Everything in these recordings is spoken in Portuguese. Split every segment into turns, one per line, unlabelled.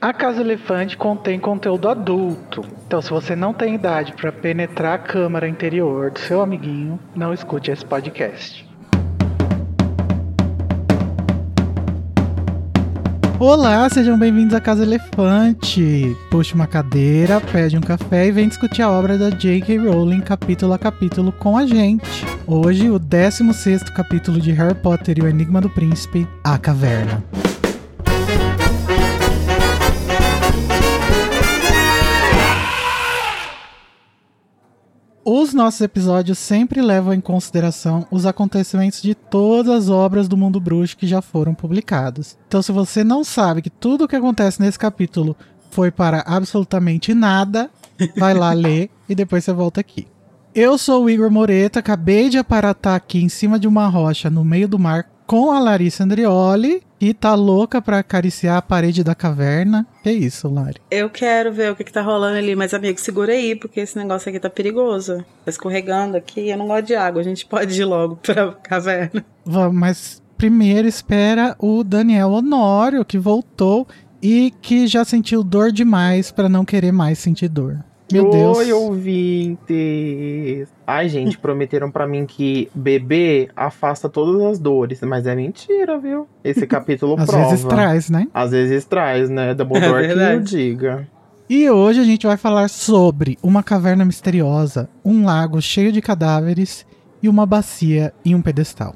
A Casa Elefante contém conteúdo adulto. Então, se você não tem idade para penetrar a câmara interior do seu amiguinho, não escute esse podcast. Olá, sejam bem-vindos à Casa Elefante. Puxe uma cadeira, pede um café e vem discutir a obra da J.K. Rowling capítulo a capítulo com a gente. Hoje, o 16 capítulo de Harry Potter e o Enigma do Príncipe, A Caverna. Os nossos episódios sempre levam em consideração os acontecimentos de todas as obras do mundo bruxo que já foram publicadas. Então, se você não sabe que tudo o que acontece nesse capítulo foi para absolutamente nada, vai lá ler e depois você volta aqui. Eu sou o Igor Moreto, acabei de aparatar aqui em cima de uma rocha no meio do mar com a Larissa Andrioli, que tá louca pra acariciar a parede da caverna. Que isso, Lari?
Eu quero ver o que, que tá rolando ali, mas amigo, segura aí, porque esse negócio aqui tá perigoso. Tá escorregando aqui, eu não gosto de água, a gente pode ir logo pra caverna.
Vamos, mas primeiro espera o Daniel Honório, que voltou e que já sentiu dor demais para não querer mais sentir dor. Meu Deus.
Oi, ouvintes! Ai, gente, prometeram para mim que beber afasta todas as dores, mas é mentira, viu? Esse capítulo
Às
prova.
Às vezes traz, né?
Às vezes traz, né? Dumbledore é que eu diga.
E hoje a gente vai falar sobre uma caverna misteriosa, um lago cheio de cadáveres e uma bacia em um pedestal.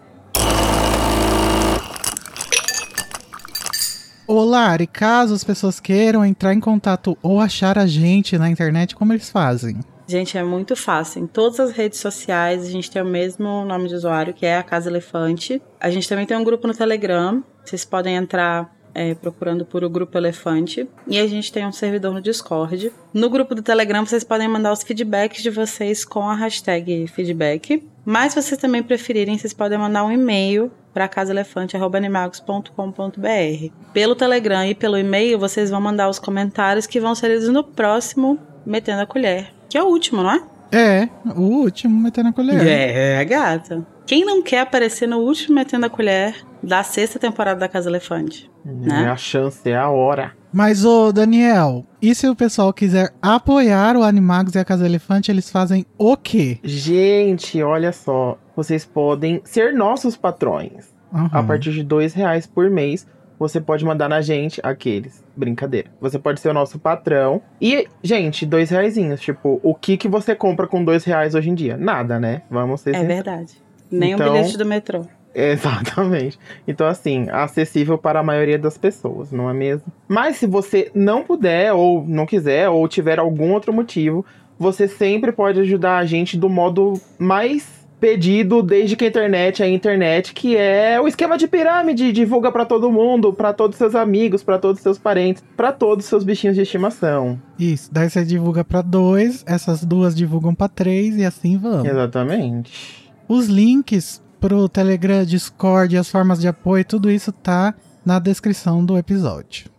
Olá, e caso as pessoas queiram entrar em contato ou achar a gente na internet, como eles fazem?
Gente, é muito fácil. Em todas as redes sociais, a gente tem o mesmo nome de usuário, que é a Casa Elefante. A gente também tem um grupo no Telegram. Vocês podem entrar é, procurando por o Grupo Elefante. E a gente tem um servidor no Discord. No grupo do Telegram, vocês podem mandar os feedbacks de vocês com a hashtag feedback. Mas se vocês também preferirem, vocês podem mandar um e-mail para casaelefante.animagos.com.br. Pelo Telegram e pelo e-mail, vocês vão mandar os comentários que vão ser lidos no próximo Metendo a Colher. Que é o último, não é?
É, o último Metendo a Colher.
É, gata. Quem não quer aparecer no último Metendo a Colher da sexta temporada da Casa Elefante? Né?
É a chance, é a hora.
Mas, ô Daniel, e se o pessoal quiser apoiar o Animagos e a Casa Elefante, eles fazem o quê?
Gente, olha só. Vocês podem ser nossos patrões. Uhum. A partir de dois reais por mês, você pode mandar na gente aqueles. Brincadeira. Você pode ser o nosso patrão. E, gente, dois reais. Tipo, o que, que você compra com dois reais hoje em dia? Nada, né? Vamos ser
É verdade. Nem então, um bilhete do metrô.
Exatamente. Então, assim, acessível para a maioria das pessoas, não é mesmo? Mas se você não puder, ou não quiser, ou tiver algum outro motivo, você sempre pode ajudar a gente do modo mais pedido desde que a internet é a internet, que é o esquema de pirâmide, divulga para todo mundo, para todos seus amigos, para todos seus parentes, para todos seus bichinhos de estimação.
Isso, daí você divulga para dois, essas duas divulgam para três e assim vamos.
Exatamente.
Os links pro Telegram, Discord, as formas de apoio, tudo isso tá na descrição do episódio.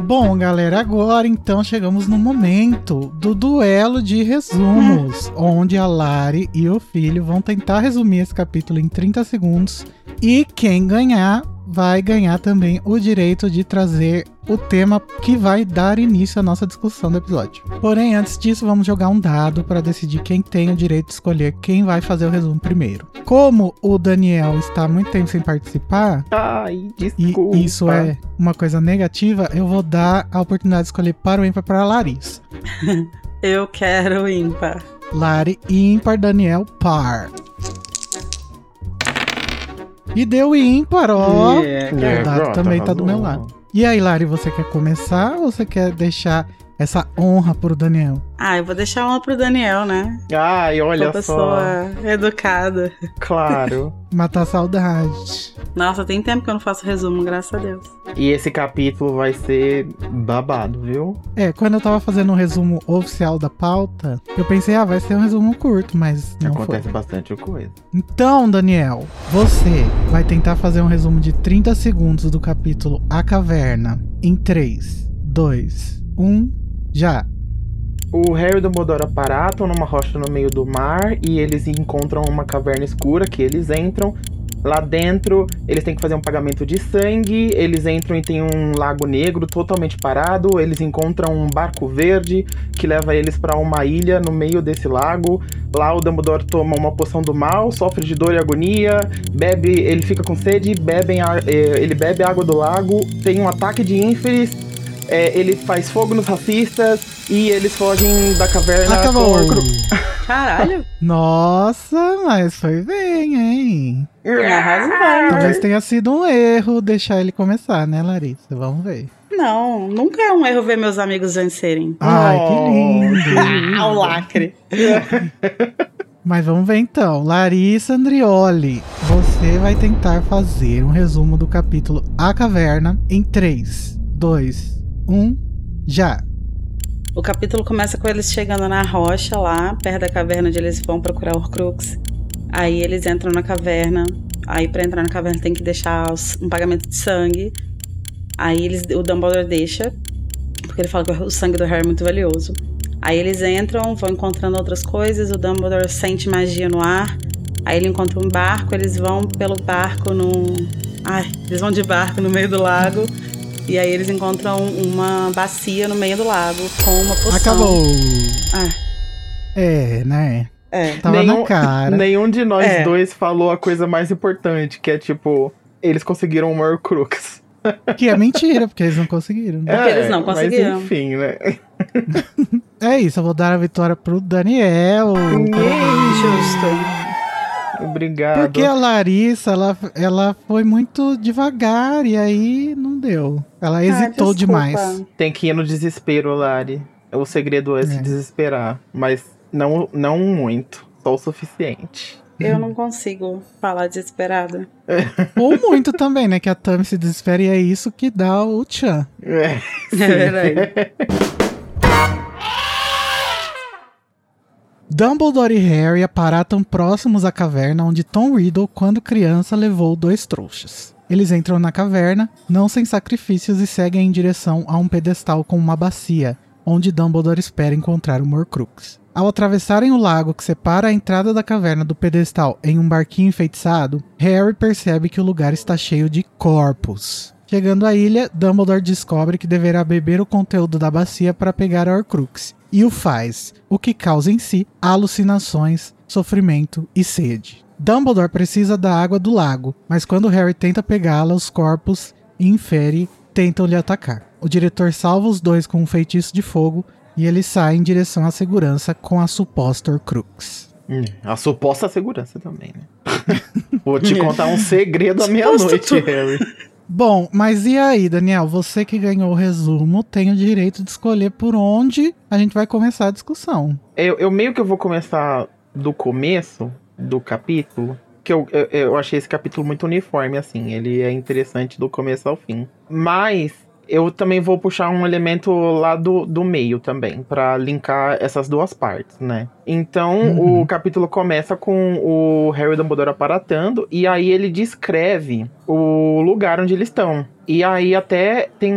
Bom, galera, agora então chegamos no momento do duelo de resumos, onde a Lari e o filho vão tentar resumir esse capítulo em 30 segundos. E quem ganhar vai ganhar também o direito de trazer o tema que vai dar início à nossa discussão do episódio. Porém, antes disso, vamos jogar um dado para decidir quem tem o direito de escolher quem vai fazer o resumo primeiro. Como o Daniel está muito tempo sem participar,
Ai, desculpa.
e isso é uma coisa negativa, eu vou dar a oportunidade de escolher para o ímpar para a Larissa.
eu quero o ímpar.
Lari ímpar, Daniel par. E deu ímpar, ó. Yeah, o dado também tá do meu lado. E aí, Lari, você quer começar ou você quer deixar essa honra pro Daniel?
Ah, eu vou deixar uma pro Daniel, né?
Ai, olha Uma
pessoa educada.
Claro.
Matar saudade.
Nossa, tem tempo que eu não faço resumo, graças a Deus.
E esse capítulo vai ser babado, viu?
É, quando eu tava fazendo um resumo oficial da pauta, eu pensei, ah, vai ser um resumo curto, mas não
Acontece
foi.
bastante coisa.
Então, Daniel, você vai tentar fazer um resumo de 30 segundos do capítulo A Caverna em 3, 2, 1, já!
O Harry e o Dumbledore aparatam numa rocha no meio do mar e eles encontram uma caverna escura que eles entram Lá dentro, eles têm que fazer um pagamento de sangue. Eles entram e tem um lago negro totalmente parado. Eles encontram um barco verde que leva eles para uma ilha no meio desse lago. Lá o Dumbledore toma uma poção do mal, sofre de dor e agonia, bebe, ele fica com sede, bebem a, eh, ele bebe água do lago, tem um ataque de ínferes, eh, ele faz fogo nos racistas e eles fogem da caverna
Acabou.
com o Horcrux.
Caralho.
Nossa, mas foi bem, hein?
Arrasou.
Talvez tenha sido um erro deixar ele começar, né, Larissa? Vamos ver.
Não, nunca é um erro ver meus amigos vencerem.
Ai, que
Oh.
lindo.
Ah, o lacre.
Mas vamos ver então. Larissa Andrioli, você vai tentar fazer um resumo do capítulo A Caverna em 3, 2, 1, já.
O capítulo começa com eles chegando na rocha lá, perto da caverna onde eles vão procurar Horcrux. Aí eles entram na caverna. Aí pra entrar na caverna tem que deixar um pagamento de sangue. Aí eles, o Dumbledore deixa, porque ele fala que o sangue do Harry é muito valioso. Aí eles entram, vão encontrando outras coisas. O Dumbledore sente magia no ar. Aí ele encontra um barco, eles vão pelo barco no. Ai, eles vão de barco no meio do lago. E aí eles encontram uma bacia no meio do lago com uma poção.
Acabou.
Ah,
É, né?
é.
Tava na cara.
nenhum de nós
É.
dois falou a coisa mais importante, que é tipo, eles conseguiram uma Horcrux.
Que é mentira, porque eles não conseguiram. né?
Porque eles não
mas
conseguiram.
enfim, né?
É isso, eu vou dar a vitória pro Daniel.
Justo.
Obrigado.
Porque a Larissa, ela, ela foi muito devagar e aí não deu. Ela hesitou
Ah, desculpa.
demais.
Tem que ir no desespero, Lari. O segredo é, se
É.
desesperar. Mas não, não muito. Só o suficiente.
Eu não consigo falar desesperada.
Ou muito também, né? Que a Tami se desespera e é isso que dá o tchan.
É.
É verdade.
Dumbledore e Harry aparatam próximos à caverna onde Tom Riddle, quando criança, levou dois trouxas. Eles entram na caverna, não sem sacrifícios, e seguem em direção a um pedestal com uma bacia, onde Dumbledore espera encontrar o Horcrux. Ao atravessarem o lago que separa a entrada da caverna do pedestal em um barquinho enfeitiçado, Harry percebe que o lugar está cheio de corpos. Chegando à ilha, Dumbledore descobre que deverá beber o conteúdo da bacia para pegar a Horcrux, e o faz, o que causa em si alucinações, sofrimento e sede. Dumbledore precisa da água do lago, mas quando Harry tenta pegá-la, os corpos infere tentam lhe atacar. O diretor salva os dois com um feitiço de fogo e ele sai em direção à segurança com a suposta Horcrux.
Hum, A suposta segurança também, né? Vou te contar um segredo à meia-noite, Harry.
Bom, mas e aí, Daniel? Você que ganhou o resumo tem o direito de escolher por onde a gente vai começar a discussão.
Eu, eu meio que eu vou começar do começo do capítulo. Que eu, eu, eu achei esse capítulo muito uniforme, assim. Ele é interessante do começo ao fim. Mas eu também vou puxar um elemento lá do, do meio também, pra linkar essas duas partes, né? Então,
Uhum.
o capítulo começa com o Harry Dumbledore aparatando, e aí ele descreve o lugar onde eles estão. E aí até tem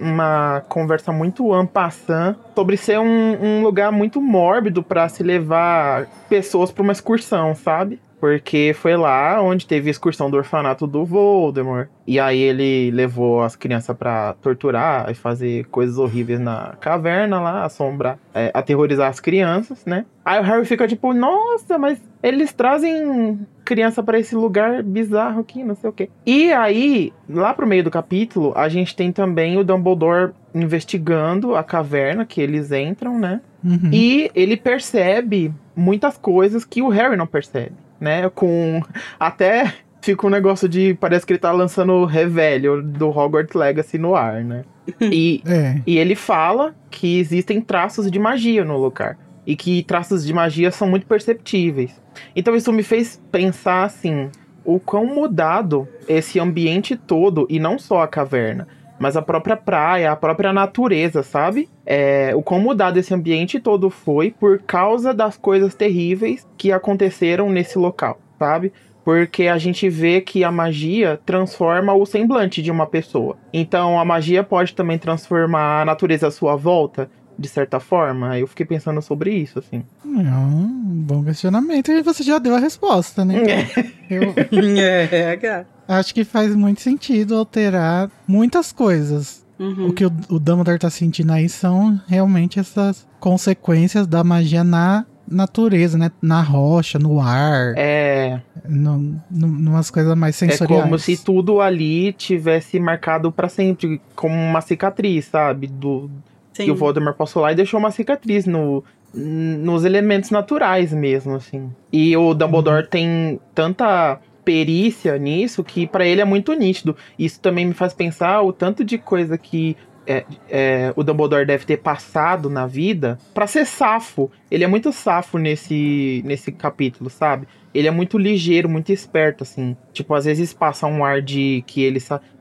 uma conversa muito ampassant sobre ser um, um lugar muito mórbido pra se levar pessoas pra uma excursão, sabe? Porque foi lá onde teve a excursão do orfanato do Voldemort. E aí ele levou as crianças pra torturar e fazer coisas horríveis na caverna lá, assombrar, é, aterrorizar as crianças, né? Aí o Harry fica tipo, nossa, mas eles trazem criança pra esse lugar bizarro aqui, não sei o quê. E aí, lá pro meio do capítulo, a gente tem também o Dumbledore investigando a caverna que eles entram, né?
Uhum.
E ele percebe muitas coisas que o Harry não percebe, né? Com até fica um negócio de parece que ele tá lançando o revelio do Hogwarts Legacy no ar, né? E,
É.
e ele fala que existem traços de magia no lugar e que traços de magia são muito perceptíveis. Então isso me fez pensar assim, o quão mudado esse ambiente todo e não só a caverna, mas a própria praia, a própria natureza, sabe? É, o quão mudado esse ambiente todo foi por causa das coisas terríveis que aconteceram nesse local, sabe? Porque a gente vê que a magia transforma o semblante de uma pessoa. Então a magia pode também transformar a natureza à sua volta. De certa forma? Eu fiquei pensando sobre isso, assim.
É um bom questionamento e você já deu a resposta, né? Eu
é, cara.
acho que faz muito sentido alterar muitas coisas.
Uhum.
O que o, o Dumbledore tá sentindo aí são realmente essas consequências da magia na natureza, né? Na rocha, no ar,
É,
no, no, numas coisas mais
é
sensoriais.
como se tudo ali tivesse marcado pra sempre, como uma cicatriz, sabe? Do,
Sim.
E o Voldemort passou lá e deixou uma cicatriz no, nos elementos naturais mesmo, assim. E o Dumbledore tem tanta perícia nisso que pra ele é muito nítido. Isso também me faz pensar o tanto de coisa que é, é, o Dumbledore deve ter passado na vida pra ser safo. Ele é muito safo nesse, nesse capítulo, sabe? Ele é muito ligeiro, muito esperto, assim. Tipo, às vezes passa um ar de que ele,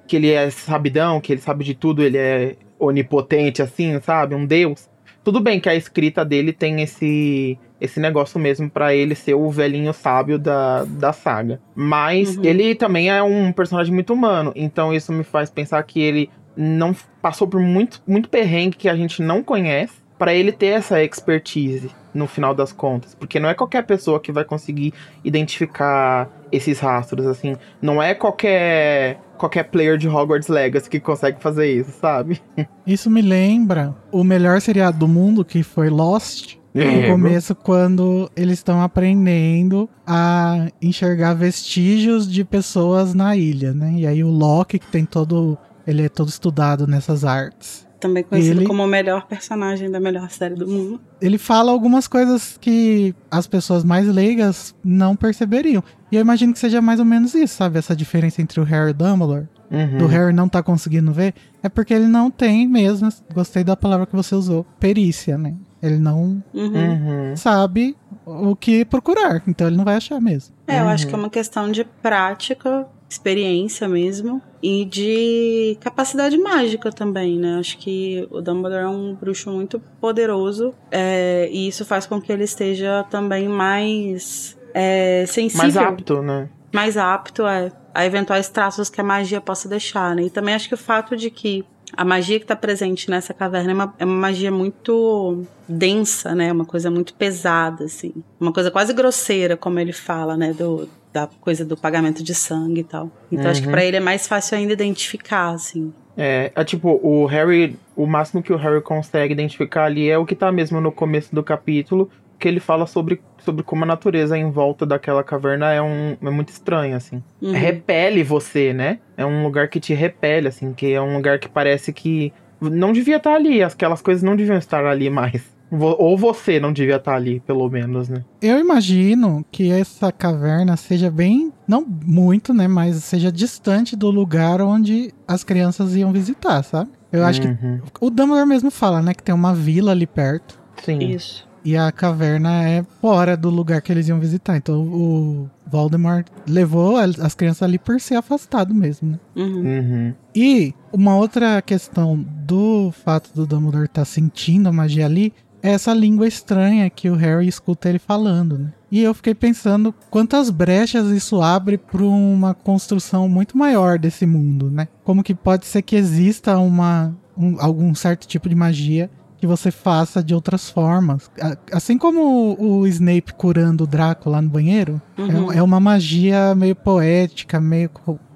que ele é sabidão, que ele sabe de tudo, ele é onipotente, assim, sabe? Um deus. Tudo bem que a escrita dele tem esse esse negócio mesmo pra ele ser o velhinho sábio da, da saga. Mas
Uhum.
ele também é um personagem muito humano, então isso me faz pensar que ele não passou por muito muito perrengue que a gente não conhece pra ele ter essa expertise no final das contas, porque não é qualquer pessoa que vai conseguir identificar esses rastros assim, não é qualquer qualquer player de Hogwarts Legacy que consegue fazer isso, sabe?
Isso me lembra o melhor seriado do mundo, que foi Lost.
É,
No começo, quando eles estão aprendendo a enxergar vestígios de pessoas na ilha, né? E aí o Loki, que tem todo. Ele é todo estudado nessas artes.
Também conhecido
Ele-
como o melhor personagem da melhor série do mundo.
Ele fala algumas coisas que as pessoas mais leigas não perceberiam. E eu imagino que seja mais ou menos isso, sabe? Essa diferença entre o Harry e o Dumbledore.
Uhum.
Do Harry não tá conseguindo ver. É porque ele não tem mesmo. Gostei da palavra que você usou. Perícia, né? Ele não
Uhum.
Uhum.
sabe o que procurar. Então ele não vai achar mesmo.
É, eu acho
Uhum.
que é uma questão de prática, experiência mesmo, e de capacidade mágica também, né? Acho que o Dumbledore é um bruxo muito poderoso, é, e isso faz com que ele esteja também mais é, sensível,
Mais apto, né?
mais apto é, a eventuais traços que a magia possa deixar, né? E também acho que o fato de que a magia que está presente nessa caverna é uma, é uma magia muito densa, né? Uma coisa muito pesada, assim. Uma coisa quase grosseira, como ele fala, né? Do, da coisa do pagamento de sangue e tal. Então acho que
Uhum.
para ele é mais fácil ainda identificar, assim.
É, é tipo, o Harry, o máximo que o Harry consegue identificar ali é o que tá mesmo no começo do capítulo, que ele fala sobre, sobre como a natureza em volta daquela caverna é, um, é muito estranha, assim.
Uhum.
Repele você, né? É um lugar que te repele, assim, que é um lugar que parece que não devia estar ali, aquelas coisas não deviam estar ali mais. Ou você não devia estar ali, pelo menos, né?
Eu imagino que essa caverna seja bem, não muito, né, mas seja distante do lugar onde as crianças iam visitar, sabe? Eu acho que
Uhum.
o Dumbledore mesmo fala, né, que tem uma vila ali perto
Sim.
Isso.
e a caverna é fora do lugar que eles iam visitar. Então o Voldemort levou as as crianças ali por ser afastado mesmo, né?
Uhum.
Uhum.
E uma outra questão do fato do Dumbledore estar sentindo a magia ali essa língua estranha que o Harry escuta ele falando, né? E eu fiquei pensando quantas brechas isso abre para uma construção muito maior desse mundo, né? Como que pode ser que exista uma um- algum certo tipo de magia que você faça de outras formas. Assim como o, Snape curando o Draco lá no banheiro,
Uhum.
é, é uma magia meio poética, meio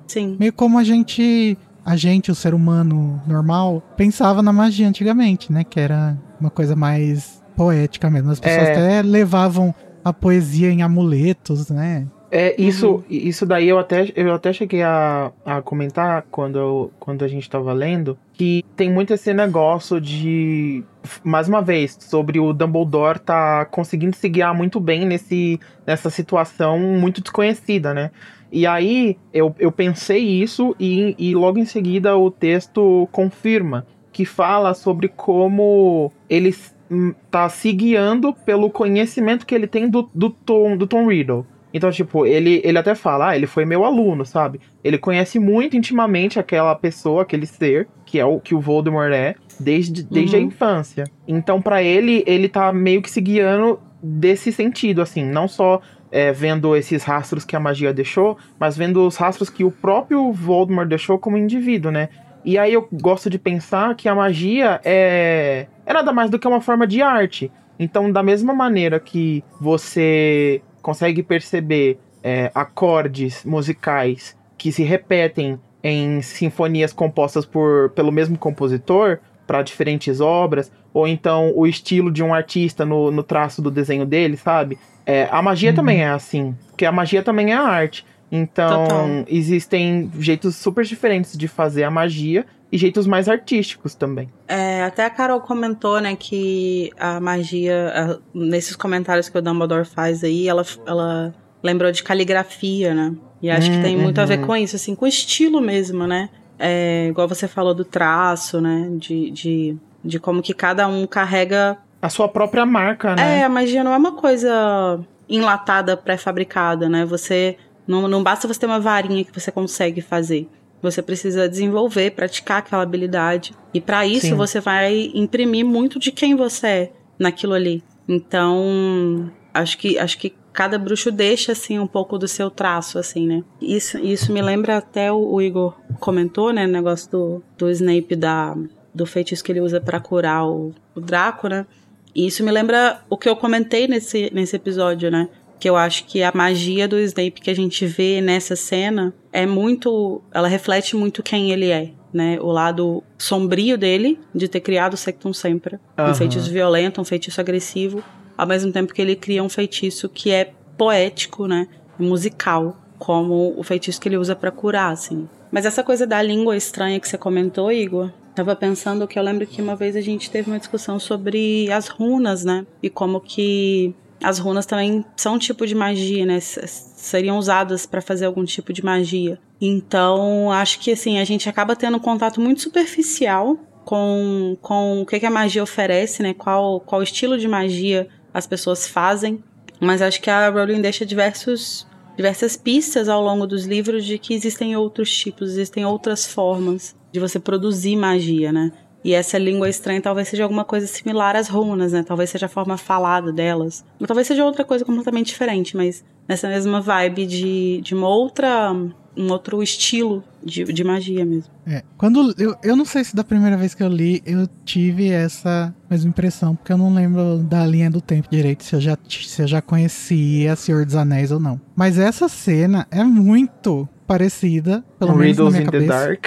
Sim.
meio como a gente, a gente, o ser humano normal, pensava na magia antigamente, né? Que era uma coisa mais poética mesmo. As pessoas
É.
até levavam a poesia em amuletos, né?
É, isso,
Uhum.
isso daí eu até, eu até cheguei a, a comentar quando, eu- quando a gente tava lendo, que tem muito esse negócio de, mais uma vez, sobre o Dumbledore tá conseguindo se guiar muito bem nesse, nessa situação muito desconhecida, né? E aí eu, eu pensei isso e, e logo em seguida o texto confirma, que fala sobre como ele hum, tá se guiando pelo conhecimento que ele tem do, do, Tom, do Tom Riddle. Então, tipo, ele, ele até fala, ah, ele foi meu aluno, sabe? Ele conhece muito intimamente aquela pessoa, aquele ser, que é o que o Voldemort é, desde, desde a
Uhum.
infância. Então, pra ele, ele tá meio que se guiando desse sentido, assim, não só é, vendo esses rastros que a magia deixou, mas vendo os rastros que o próprio Voldemort deixou como indivíduo, né? E aí eu gosto de pensar que a magia é, é nada mais do que uma forma de arte. Então, da mesma maneira que você consegue perceber é, acordes musicais que se repetem em sinfonias compostas por, pelo mesmo compositor para diferentes obras, ou então o estilo de um artista no, no traço do desenho dele, sabe? É, a magia uhum. também é assim, porque a magia também é a arte. Então, Total. existem jeitos super diferentes de fazer a magia e jeitos mais artísticos também.
É, até a Carol comentou, né, que a magia, a, nesses comentários que o Dumbledore faz aí, ela, ela lembrou de caligrafia, né? E acho hum, que tem muito uhum. a ver uhum. com isso, assim, com estilo mesmo, né? É, igual você falou do traço, né? De, de, de como que cada um carrega.
A sua própria marca, né?
É, a magia não é uma coisa enlatada, pré-fabricada, né? Você. Não, não basta você ter uma varinha que você consegue fazer. Você precisa desenvolver, praticar aquela habilidade. E para isso Sim. você vai imprimir muito de quem você é naquilo ali. Então, acho que acho que cada bruxo deixa assim um pouco do seu traço assim, né? Isso isso me lembra até o, o Igor comentou, né, o negócio do, do Snape da do feitiço que ele usa para curar o, o Draco, né? E isso me lembra o que eu comentei nesse nesse episódio, né? Que eu acho que a magia do Snape que a gente vê nessa cena é muito, ela reflete muito quem ele é, né? O lado sombrio dele de ter criado o Sectum Sempra, uhum. um feitiço violento, um feitiço agressivo, ao mesmo tempo que ele cria um feitiço que é poético, né? Musical, como o feitiço que ele usa para curar, assim. Mas essa coisa da língua estranha que você comentou, Igor, tava pensando que eu lembro que uma vez a gente teve uma discussão sobre as runas, né? E como que as runas também são um tipo de magia, né? Seriam usadas para fazer algum tipo de magia. Então, acho que assim, a gente acaba tendo um contato muito superficial com, com o que, que a magia oferece, né? Qual, qual estilo de magia as pessoas fazem, mas acho que a Rowling deixa diversos, diversas pistas ao longo dos livros de que existem outros tipos, existem outras formas de você produzir magia, né? E essa língua estranha talvez seja alguma coisa similar às runas, né? Talvez seja a forma falada delas. Ou talvez seja outra coisa completamente diferente, mas nessa mesma vibe de, de uma outra um outro estilo de, de magia mesmo.
É, quando eu, eu não sei se da primeira vez que eu li eu tive essa mesma impressão, porque eu não lembro da linha do tempo direito, se eu já, se eu já conhecia Senhor dos Anéis ou não. Mas essa cena é muito parecida, pelo menos na minha cabeça. in the Dark.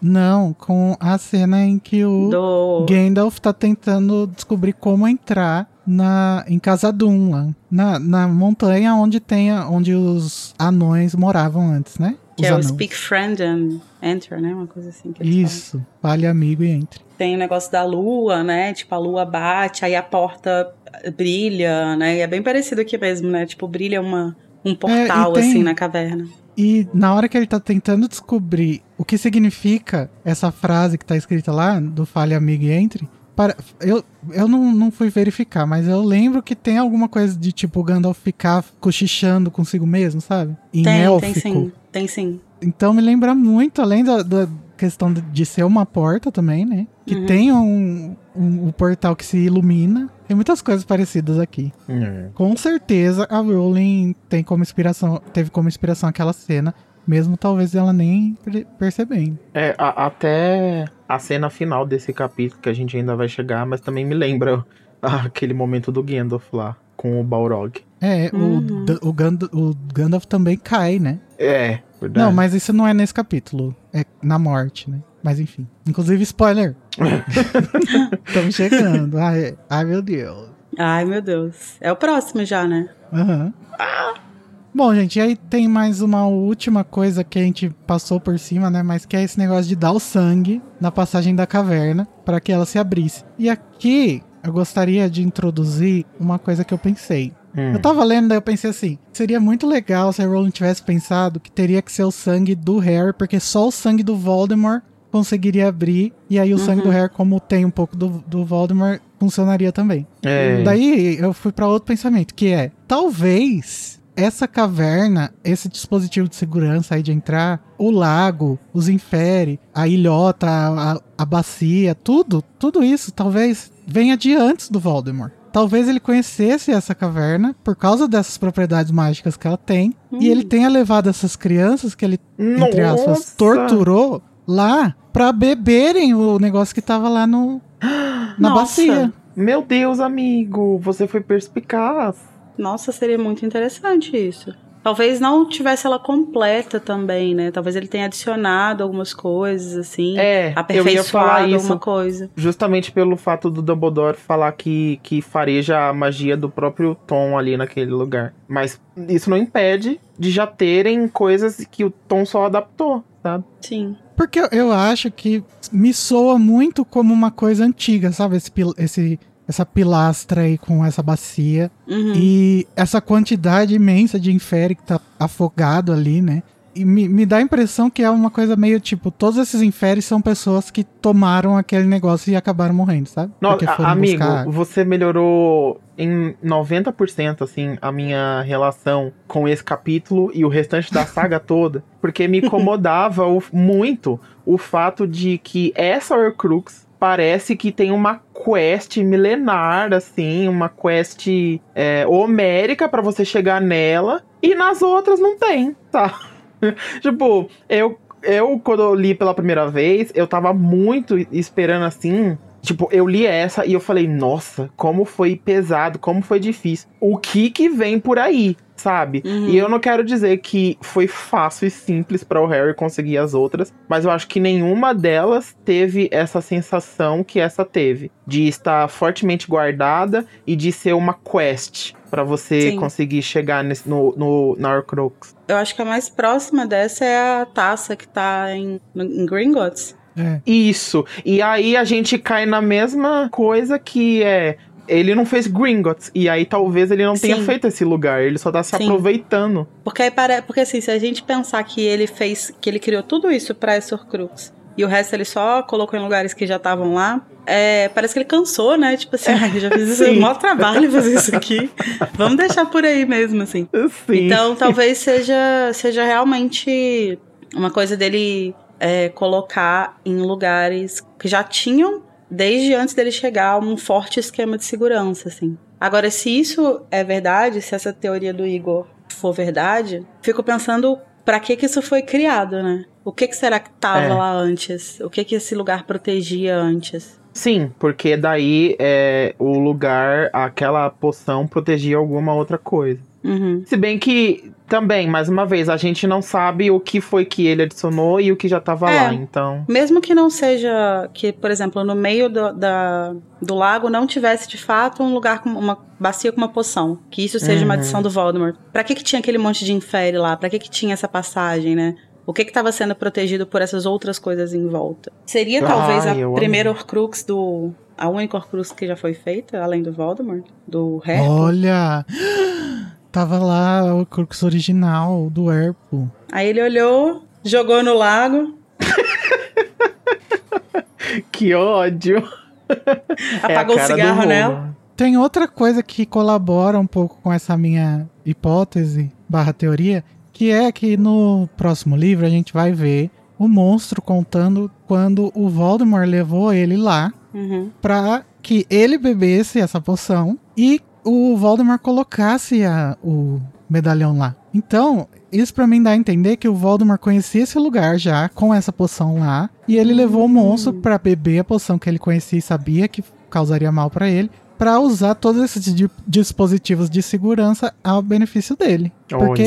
Não, com a cena em que o Do... Gandalf tá tentando descobrir como entrar na em Casadum, lá, na, na montanha onde tem onde os anões moravam antes, né?
Que
os
é
anões.
o Speak Friend and Enter, né? Uma coisa assim.
Isso, fale amigo e entre.
Tem o negócio da lua, né? Tipo, a lua bate, aí a porta brilha, né? E é bem parecido aqui mesmo, né? Tipo, brilha uma, um é, portal, é, tem... assim, na caverna.
E na hora que ele tá tentando descobrir o que significa essa frase que tá escrita lá, do fale amigo e entre, para, eu, eu não, não fui verificar, mas eu lembro que tem alguma coisa de tipo o Gandalf ficar cochichando consigo mesmo, sabe?
Em tem, élfico. Tem sim, tem sim.
Então me lembra muito, além da, da questão de ser uma porta também, né? Que uhum. tem um, um, um, portal que se ilumina. Tem muitas coisas parecidas aqui. Uhum. Com certeza a Rowling tem como inspiração, teve como inspiração aquela cena mesmo talvez ela nem percebendo.
É, a, até a cena final desse capítulo, que a gente ainda vai chegar, mas também me lembra aquele momento do Gandalf lá, com o Balrog.
É, uhum. o, o, Gandalf, o Gandalf também cai, né?
É, verdade.
Não, mas isso não é nesse capítulo. É na morte, né? Mas enfim. Inclusive, spoiler. Estamos chegando. Ai, ai, meu Deus.
Ai, meu Deus. É o próximo já, né?
Uhum. Ah. Bom, gente, e aí tem mais uma última coisa que a gente passou por cima, né? Mas que é esse negócio de dar o sangue na passagem da caverna para que ela se abrisse. E aqui eu gostaria de introduzir uma coisa que eu pensei. Hum. Eu tava lendo, daí eu pensei assim: seria muito legal se a Rowling tivesse pensado que teria que ser o sangue do Harry, porque só o sangue do Voldemort conseguiria abrir, e aí o uhum. sangue do uhum. Harry, como tem um pouco do, do Voldemort, funcionaria também. É. Daí eu fui para outro pensamento, que é: talvez essa caverna, esse dispositivo de segurança aí de entrar, o lago, os infere, a ilhota, a, a bacia, tudo, tudo isso talvez venha de antes do Voldemort. Talvez ele conhecesse essa caverna por causa dessas propriedades mágicas que ela tem. Hum. E ele tenha levado essas crianças que ele, Nossa. entre aspas, torturou lá pra beberem o negócio que tava lá no. na
Nossa.
bacia.
Meu Deus, amigo, você foi perspicaz.
Nossa, seria muito interessante isso. Talvez não tivesse ela completa também, né? Talvez ele tenha adicionado algumas coisas, assim.
É, eu ia falar
aperfeiçoado
isso
alguma coisa.
justamente pelo fato do Dumbledore falar que, que fareja a magia do próprio Tom ali naquele lugar. Mas isso não impede de já terem coisas que o Tom só adaptou, sabe?
Sim.
Porque eu- eu acho que me soa muito como uma coisa antiga, sabe? Esse, esse, essa pilastra aí com essa bacia.
Uhum.
E essa quantidade imensa de infere que tá afogado ali, né? Me, me dá a impressão que é uma coisa meio tipo, todos esses inferes são pessoas que tomaram aquele negócio e acabaram morrendo, sabe?
Amigo,
buscar
você melhorou em 90% assim a minha relação com esse capítulo e o restante da saga toda, porque me incomodava o- muito o fato de que essa Horcrux parece que tem uma quest milenar, assim, uma quest é, homérica pra você chegar nela, e nas outras não tem, tá? tipo, eu, eu, quando eu li pela primeira vez, eu tava muito esperando assim. Tipo, eu li essa e eu falei, nossa, como foi pesado, como foi difícil. O que que vem por aí, sabe?
Uhum.
E eu não quero dizer que foi fácil e simples para o Harry conseguir as outras, mas eu acho que nenhuma delas teve essa sensação que essa teve, de estar fortemente guardada e de ser uma quest para você
Sim.
conseguir chegar nesse, no, no, na Horcrux.
Eu acho que a mais próxima dessa é a taça que tá em, em Gringotts.
É.
Isso. E aí a gente cai na mesma coisa que é. Ele não fez Gringotts. E aí talvez ele não tenha
Sim.
feito esse lugar. Ele só tá se
Sim.
aproveitando.
Porque aí pare... porque assim, se a gente pensar que ele fez, que ele criou tudo isso pra essa Horcrux e o resto ele só colocou em lugares que já estavam lá, é, parece que ele cansou, né? Tipo assim, "Ai, eu já fiz isso, maior trabalho fazer isso aqui. Vamos deixar por aí mesmo, assim.
Sim.
Então, talvez seja, seja realmente uma coisa dele é, colocar em lugares que já tinham, desde antes dele chegar, um forte esquema de segurança, assim. Agora, se isso é verdade, se essa teoria do Igor for verdade, fico pensando pra que que isso foi criado, né? O que que será que tava
É.
lá antes? O que que esse lugar protegia antes?
Sim, porque daí é, o lugar, aquela poção protegia alguma outra coisa.
Uhum.
Se bem que também, mais uma vez, a gente não sabe o que foi que ele adicionou e o que já tava
É.
lá. Então.
Mesmo que não seja que, por exemplo, no meio do, da, do lago não tivesse de fato um lugar com uma bacia com uma poção, que isso seja uma
Uhum.
adição do Voldemort. Pra que que tinha aquele monte de infere lá? Pra que que tinha essa passagem, né? O que que estava sendo protegido por essas outras coisas em volta? Seria
Ah,
talvez a primeira
amei.
Horcrux do a única Horcrux que já foi feita, além do Voldemort, do Harry.
Olha! Tava lá o Crux original do Erpo.
Aí ele olhou, jogou no lago,
Que ódio! É
apagou o
cara do
cigarro nela.
Tem outra coisa que colabora um pouco com essa minha hipótese barra teoria, que é que no próximo livro a gente vai ver o monstro contando quando o Voldemort levou ele lá
Uhum.
pra que ele bebesse essa poção e o Voldemort colocasse a- o medalhão lá. Então, isso pra mim dá a entender que o Voldemort conhecia esse lugar já com essa poção lá e ele levou o monstro pra beber a poção que ele conhecia e sabia que causaria mal pra ele, pra usar todos esses di- dispositivos de segurança ao benefício dele. Porque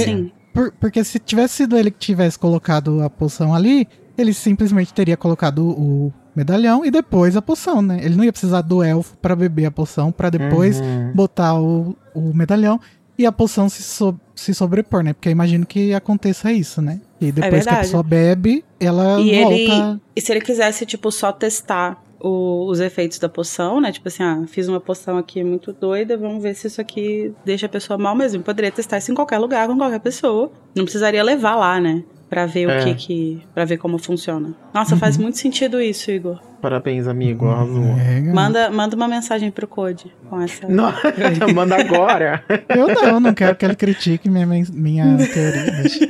por- porque se tivesse sido ele que tivesse colocado a poção ali, ele simplesmente teria colocado o medalhão e depois a poção, né? Ele não ia precisar do elfo pra beber a poção, pra depois
Uhum.
botar o, o medalhão e a poção se, so- se sobrepor, né? Porque eu imagino que aconteça isso, né? E depois que a pessoa bebe, ela
E
volta.
ele. E se ele quisesse, tipo, só testar o- os efeitos da poção, né? Tipo assim, ah, fiz uma poção aqui muito doida, vamos ver se isso aqui deixa a pessoa mal mesmo. Poderia testar isso em qualquer lugar, com qualquer pessoa. Não precisaria levar lá, né? Pra ver
É.
o que que. pra ver como funciona. Nossa, faz muito sentido isso, Igor.
Parabéns, amigo. Arrasou.
É.
Manda, manda uma mensagem pro Code com essa.
Não, manda agora.
Eu não, não quero que ele critique minha, minha teoria. deixa.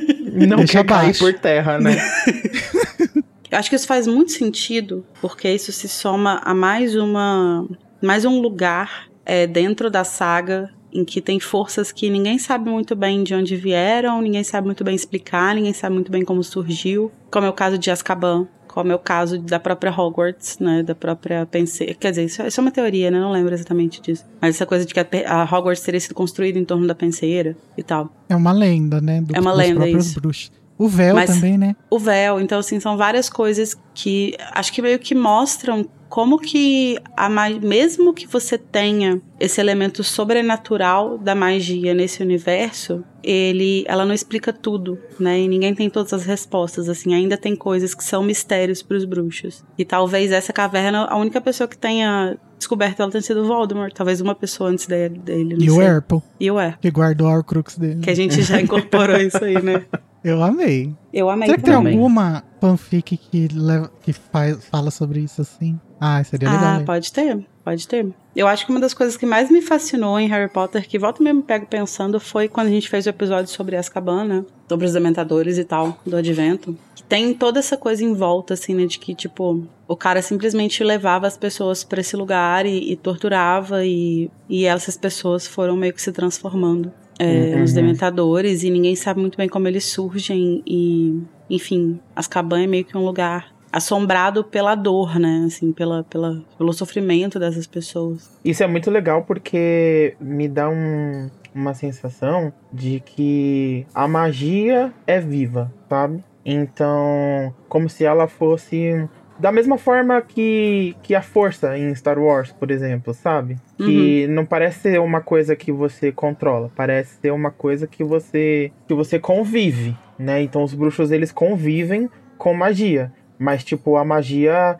Não
Deixa
quer cair
abaixo.
por terra, né?
Eu acho que isso faz muito sentido, porque isso se soma a mais uma. mais um lugar é, dentro da saga em que tem forças que ninguém sabe muito bem de onde vieram, ninguém sabe muito bem explicar, ninguém sabe muito bem como surgiu, como é o caso de Azkaban. como é o caso da própria Hogwarts, né, da própria penseira. Quer dizer, isso, isso, é uma teoria, né, não lembro exatamente disso. Mas essa coisa de que a, a Hogwarts teria sido construída em torno da penseira e tal.
É uma lenda, né, do,
é uma lenda, isso.
bruxos. O véu Mas também, né?
O véu, então assim, são várias coisas que acho que meio que mostram como que a mesmo que você tenha esse elemento sobrenatural da magia nesse universo, ele ela não explica tudo, né? E ninguém tem todas as respostas, assim, ainda tem coisas que são mistérios para os bruxos. E talvez essa caverna, a única pessoa que tenha descoberto ela tenha sido o Voldemort, talvez uma pessoa antes dele, dele
E
sei.
o Erpo.
E o Erpo.
Que guardou a Horcrux dele.
Que a gente já incorporou isso aí, né?
Eu amei.
Eu amei
Será que
também.
tem alguma fanfic que, leva, que faz, fala sobre isso assim? Ah, seria legal.
Ah, pode ter, pode ter. Eu acho que uma das coisas que mais me fascinou em Harry Potter, que volta mesmo pego pensando, foi quando a gente fez o episódio sobre Azkaban, né? Sobre os dementadores e tal, do advento. Que tem toda essa coisa em volta, assim, né? De que, tipo, o cara simplesmente levava as pessoas para esse lugar e, e torturava, e, e essas pessoas foram meio que se transformando é, uhum. nos dementadores, e ninguém sabe muito bem como eles surgem, e, enfim, Azkaban é meio que um lugar assombrado pela dor, né? Assim, pela, pela, pelo sofrimento dessas pessoas.
Isso é muito legal porque me dá um, uma sensação de que a magia é viva, sabe? Então, como se ela fosse da mesma forma que, que a força em Star Wars, por exemplo, sabe? Uhum. Que não parece ser uma coisa que você controla, parece ser uma coisa que você que você convive, né? Então os bruxos eles convivem com magia. Mas, tipo, a magia.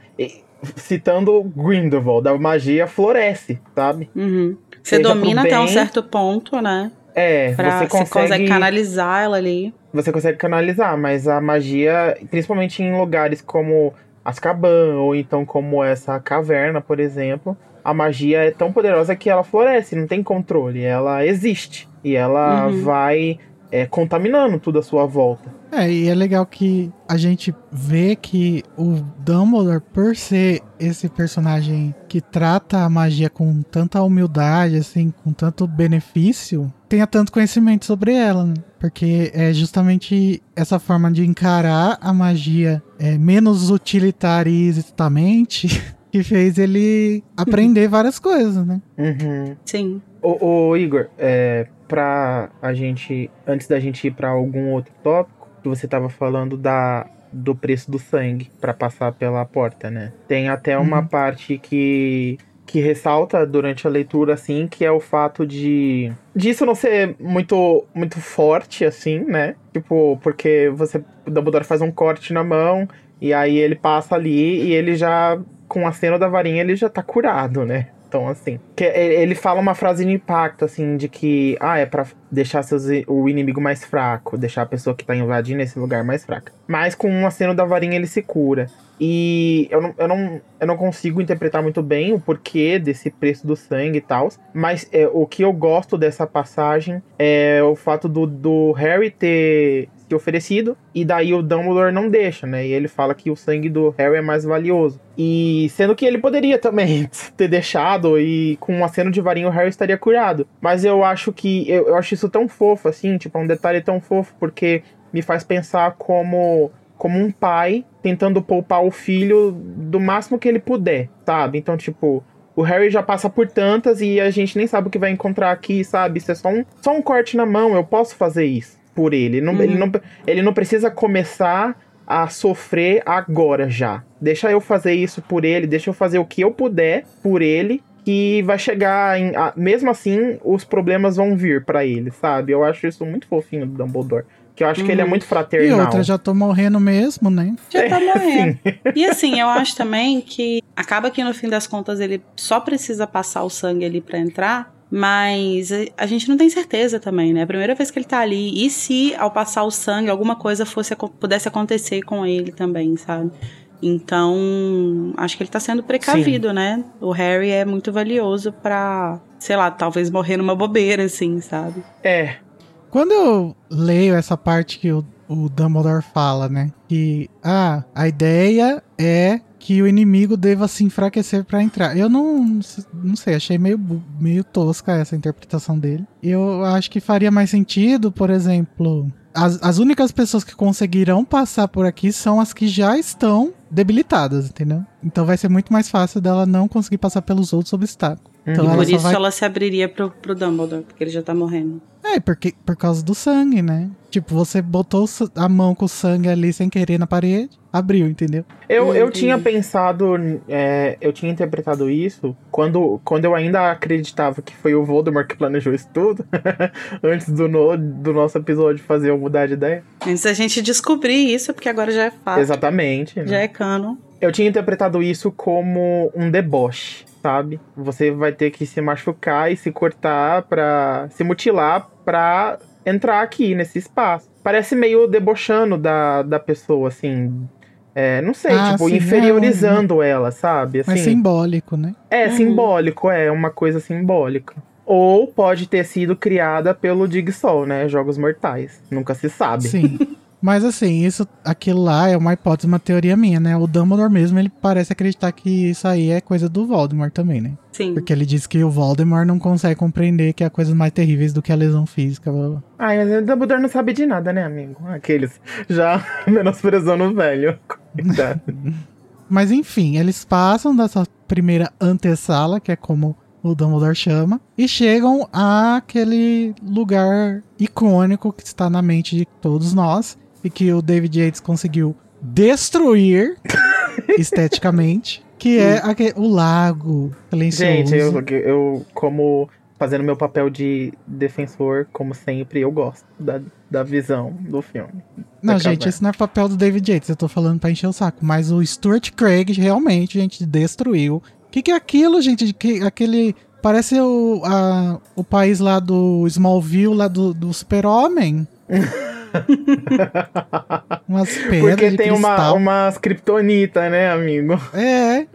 Citando Grindelwald, a magia floresce, sabe?
Uhum. Você Seja domina bem, até um certo ponto, né?
É,
pra,
você consegue,
você consegue canalizar ela ali.
Você consegue canalizar, mas a magia, principalmente em lugares como Azkaban, ou então como essa caverna, por exemplo, a magia é tão poderosa que ela floresce, não tem controle, ela existe. E ela uhum. vai é, contaminando tudo à sua volta.
É, e é legal que a gente vê que o Dumbledore, por ser esse personagem que trata a magia com tanta humildade, assim, com tanto benefício, tenha tanto conhecimento sobre ela, né? Porque é justamente essa forma de encarar a magia é, menos utilitaristicamente que fez ele aprender várias coisas, né?
Uhum.
Sim.
Ô, ô Igor, é, pra a gente, antes da gente ir para algum outro tópico, que você tava falando da do preço do sangue para passar pela porta, né? Tem até uma uhum. parte que que ressalta durante a leitura assim, que é o fato de disso não ser muito muito forte assim, né? Tipo, porque você o Dumbledore faz um corte na mão e aí ele passa ali e ele já com a cena da varinha ele já tá curado, né? Então, assim, que ele fala uma frase de impacto, assim, de que, ah, é pra deixar seus, o inimigo mais fraco, deixar a pessoa que tá invadindo esse lugar mais fraca. Mas com um aceno da varinha ele se cura. E eu não, eu não, eu não consigo interpretar muito bem o porquê desse preço do sangue e tal. Mas é, o que eu gosto dessa passagem é o fato do, do Harry ter se oferecido, e daí o Dumbledore não deixa, né? E ele fala que o sangue do Harry é mais valioso. E sendo que ele poderia também ter deixado e com um aceno de varinha o Harry estaria curado. Mas eu acho que eu, eu acho isso tão fofo assim, tipo, é um detalhe tão fofo porque me faz pensar como como um pai tentando poupar o filho do máximo que ele puder, sabe? Então, tipo, o Harry já passa por tantas e a gente nem sabe o que vai encontrar aqui, sabe? Isso é só um, só um corte na mão, eu posso fazer isso por ele. Não, uhum. ele, não, ele não precisa começar a sofrer agora já. Deixa eu fazer isso por ele, deixa eu fazer o que eu puder por ele, que vai chegar em. A, mesmo assim, os problemas vão vir para ele, sabe? Eu acho isso muito fofinho do Dumbledore. Que eu acho uhum. que ele é uhum. muito fraternal.
E outra, já tô morrendo mesmo, né?
Já tá morrendo. e assim, eu acho também que acaba que no fim das contas ele só precisa passar o sangue ali para entrar mas a gente não tem certeza também, né? A primeira vez que ele tá ali, e se ao passar o sangue alguma coisa fosse pudesse acontecer com ele também, sabe? Então, acho que ele tá sendo precavido, Sim. né? O Harry é muito valioso para, sei lá, talvez morrer numa bobeira assim, sabe?
É.
Quando eu leio essa parte que o, o Dumbledore fala, né? Que ah, a ideia é que o inimigo deva se enfraquecer para entrar. Eu não, não sei, achei meio, meio tosca essa interpretação dele. Eu acho que faria mais sentido, por exemplo, as, as únicas pessoas que conseguirão passar por aqui são as que já estão debilitadas, entendeu? Então vai ser muito mais fácil dela não conseguir passar pelos outros obstáculos. Então
e por isso
vai...
ela se abriria pro, pro Dumbledore, porque ele já tá morrendo.
É, porque, por causa do sangue, né? Tipo, você botou a mão com o sangue ali sem querer na parede, abriu, entendeu?
Eu, eu tinha pensado, é, eu tinha interpretado isso quando, quando eu ainda acreditava que foi o Voldemort que planejou isso tudo, antes do, no, do nosso episódio fazer eu mudar de ideia.
Antes da gente descobrir isso, porque agora já é fácil.
Exatamente. né?
Já é canon.
Eu tinha interpretado isso como um deboche, sabe? Você vai ter que se machucar e se cortar pra. se mutilar pra entrar aqui nesse espaço. Parece meio debochando da, da pessoa, assim. É, não sei,
Ah,
tipo,
sim, é
inferiorizando ela, sabe? Assim,
Mas simbólico, né?
É
Uhum.
simbólico, é uma coisa simbólica. Ou pode ter sido criada pelo Digsol, né? Jogos Mortais. Nunca se sabe.
Sim. Mas assim, isso, aquilo lá é uma hipótese, uma teoria minha, né? O Dumbledore mesmo, ele parece acreditar que isso aí é coisa do Voldemort também, né?
Sim.
Porque ele diz que o Voldemort não consegue compreender que há coisas mais terríveis do que a lesão física. blá, blá.
Ai, mas o Dumbledore não sabe de nada, né, amigo? Aqueles já menosprezando o velho. Coitado.
Mas enfim, eles passam dessa primeira antessala, que é como o Dumbledore chama, e chegam àquele lugar icônico que está na mente de todos nós e que o David Yates conseguiu destruir esteticamente, que é aque- o lago silencioso.
Gente, eu, eu, como fazendo meu papel de defensor, como sempre, eu gosto da, da visão do filme.
Não, gente,
caverna.
esse não é papel do David Yates, eu tô falando pra encher o saco. Mas o Stuart Craig realmente, gente, destruiu. O que, que é aquilo, gente? Que, aquele. Parece o, a- o país lá do Smallville, lá do, do Super-Homem. Umas pedras
Porque
de
tem uma, umas kryptonita, né, amigo?
É,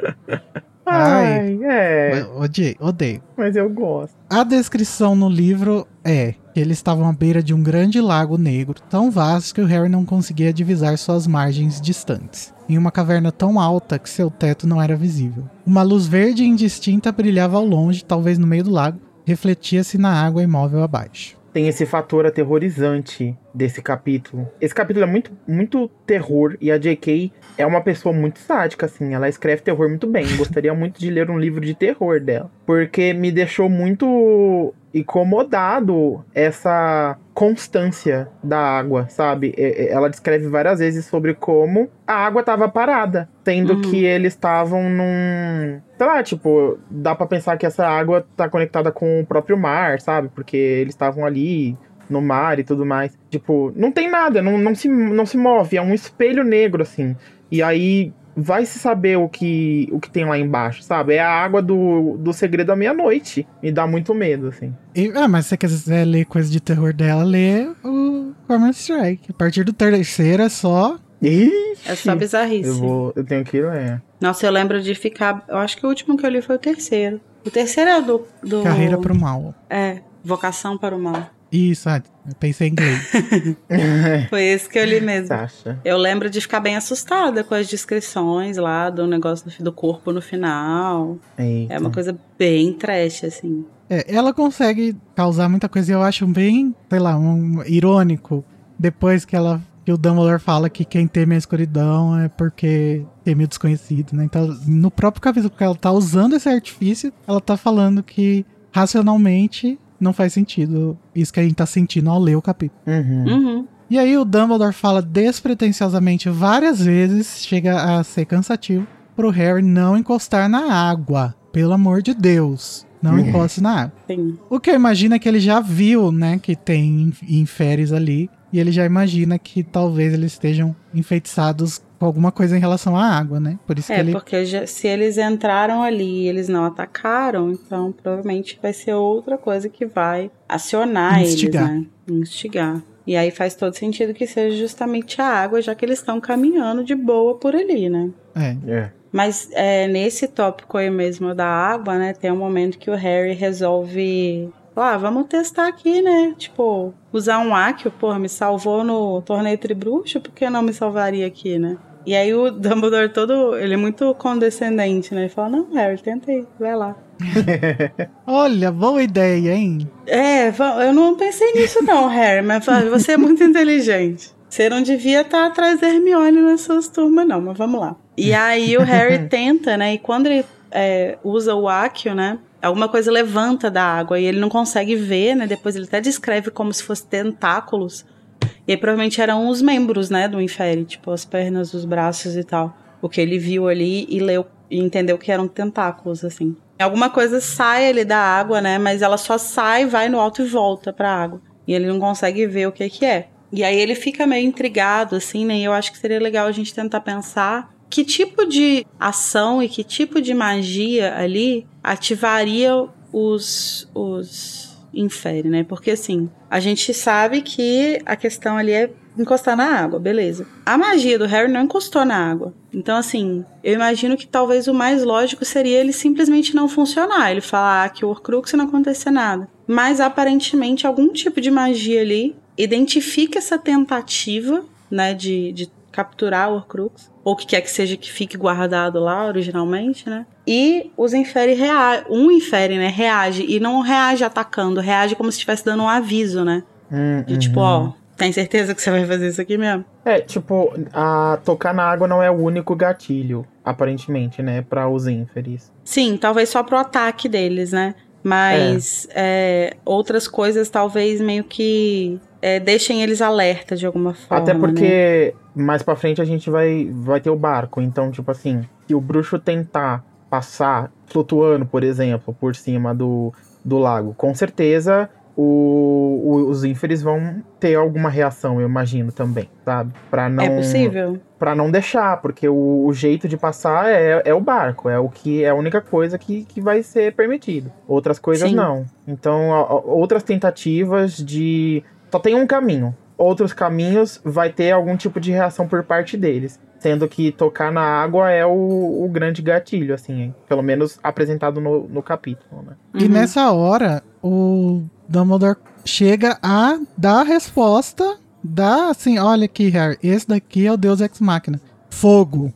Ai, é.
odeio, odeio.
Mas eu gosto.
A descrição no livro é que eles estavam à beira de um grande lago negro, tão vasto que o Harry não conseguia divisar suas margens distantes. Em uma caverna tão alta que seu teto não era visível. Uma luz verde indistinta brilhava ao longe, talvez no meio do lago, refletia-se na água imóvel abaixo.
Tem esse fator aterrorizante desse capítulo. Esse capítulo é muito, muito terror e a J.K. é uma pessoa muito sádica, assim. Ela escreve terror muito bem. Gostaria muito de ler um livro de terror dela. Porque me deixou muito incomodado essa constância da água, sabe? Ela descreve várias vezes sobre como a água estava parada, sendo
Uhum.
que eles estavam num, sei lá, tipo, dá pra pensar que essa água tá conectada com o próprio mar, sabe? Porque eles estavam ali no mar e tudo mais. Tipo, não tem nada, não, não, se, não se move, é um espelho negro, assim. E aí vai se saber o que, o que tem lá embaixo, sabe? É a água do, do segredo à meia-noite. Me dá muito medo, assim.
E, ah, mas se você quiser ler coisa de terror dela, lê o Cormoran Strike. A partir do terceiro é só.
Ixi,
É só bizarrice.
eu, vou, eu tenho que ler.
Nossa, eu lembro de ficar. Eu acho que o último que eu li foi o terceiro. O terceiro é o do. do
Carreira pro mal.
É, Vocação para o Mal.
Isso, ah, eu pensei em inglês.
Foi esse que eu li mesmo.
Sasha.
Eu lembro de ficar bem assustada com as descrições lá do negócio do, do corpo no final.
Eita.
É uma coisa bem trash, assim.
É, ela consegue causar muita coisa e eu acho bem, sei lá, um, irônico. Depois que ela que o Dumbledore fala que quem teme a escuridão é porque teme o desconhecido, né? Então, no próprio capítulo que ela tá usando esse artifício, ela tá falando que racionalmente não faz sentido isso que a gente tá sentindo ao ler o capítulo.
Uhum.
Uhum.
E aí o Dumbledore fala despretensiosamente várias vezes, chega a ser cansativo, pro Harry não encostar na água. Pelo amor de Deus, não encoste na água.
Sim.
O que eu imagino é que ele já viu, né, que tem inferes ali, e ele já imagina que talvez eles estejam enfeitiçados alguma coisa em relação à água, né? Por isso que
É,
ele
porque já- se eles entraram ali e eles não atacaram, então provavelmente vai ser outra coisa que vai acionar
Instigar.
eles, né? Instigar. E aí faz todo sentido que seja justamente a água, já que eles estão caminhando de boa por ali, né?
é,
É.
Mas é, nesse tópico aí mesmo da água, né? Tem um momento que o Harry resolve. Ah, vamos testar aqui, né? Tipo, usar um Accio, porra, me salvou no torneio Tribruxo, por que não me salvaria aqui, né? E aí o Dumbledore todo, ele é muito condescendente, né? Ele fala, não, Harry, tenta aí, vai lá.
Olha, boa ideia, hein?
É, eu não pensei nisso não, Harry, mas você é muito inteligente. Você não devia estar atrás da Hermione nas suas turmas, não, mas vamos lá. E aí o Harry tenta, né? E quando ele é, usa o Accio, né? Alguma coisa levanta da água e ele não consegue ver, né? Depois ele até descreve como se fosse tentáculos. E aí, provavelmente eram os membros, né, do Inferi, tipo as pernas, os braços e tal. O que ele viu ali e leu e entendeu que eram tentáculos, assim. Alguma coisa sai ali da água, né? Mas ela só sai, vai no alto e volta pra água. E ele não consegue ver o que que é. E aí ele fica meio intrigado, assim, né? E eu acho que seria legal a gente tentar pensar que tipo de ação e que tipo de magia ali ativaria os, os infere, né? Porque assim, a gente sabe que a questão ali é encostar na água, beleza. A magia do Harry não encostou na água. Então, assim, eu imagino que talvez o mais lógico seria ele simplesmente não funcionar. Ele falar que o Horcrux não acontecer nada. Mas aparentemente algum tipo de magia ali identifica essa tentativa, né, de, de capturar o Horcrux, ou que quer que seja que fique guardado lá originalmente, né? E os infere reage, um infere, né, reage e não reage atacando, reage como se estivesse dando um aviso, né?
Hum,
de tipo, ó, tem certeza que você vai fazer isso aqui mesmo?
É, tipo, a tocar na água não é o único gatilho, aparentemente, né, para os inferis.
Sim, talvez só pro ataque deles, né? Mas é. É, outras coisas talvez meio que é, deixem eles alerta de alguma forma.
Até porque né? mais pra frente a gente vai, vai ter o barco. Então, tipo assim, se o bruxo tentar passar flutuando, por exemplo, por cima do, do lago, com certeza o, o, os ínferes vão ter alguma reação, eu imagino também, sabe? Pra não,
é possível.
Pra não deixar, porque o, o, jeito de passar é, é o barco, é o que é a única coisa que, que vai ser permitido. Outras coisas Sim. não. Então, a, a, outras tentativas de. Só tem um caminho. Outros caminhos vai ter algum tipo de reação por parte deles. Sendo que tocar na água é o, o grande gatilho, assim, hein? pelo menos apresentado no, no capítulo, né?
E uhum. nessa hora, o Dumbledore chega a dar a resposta, dá assim, olha aqui, Harry, esse daqui é o Deus Ex Machina. Fogo.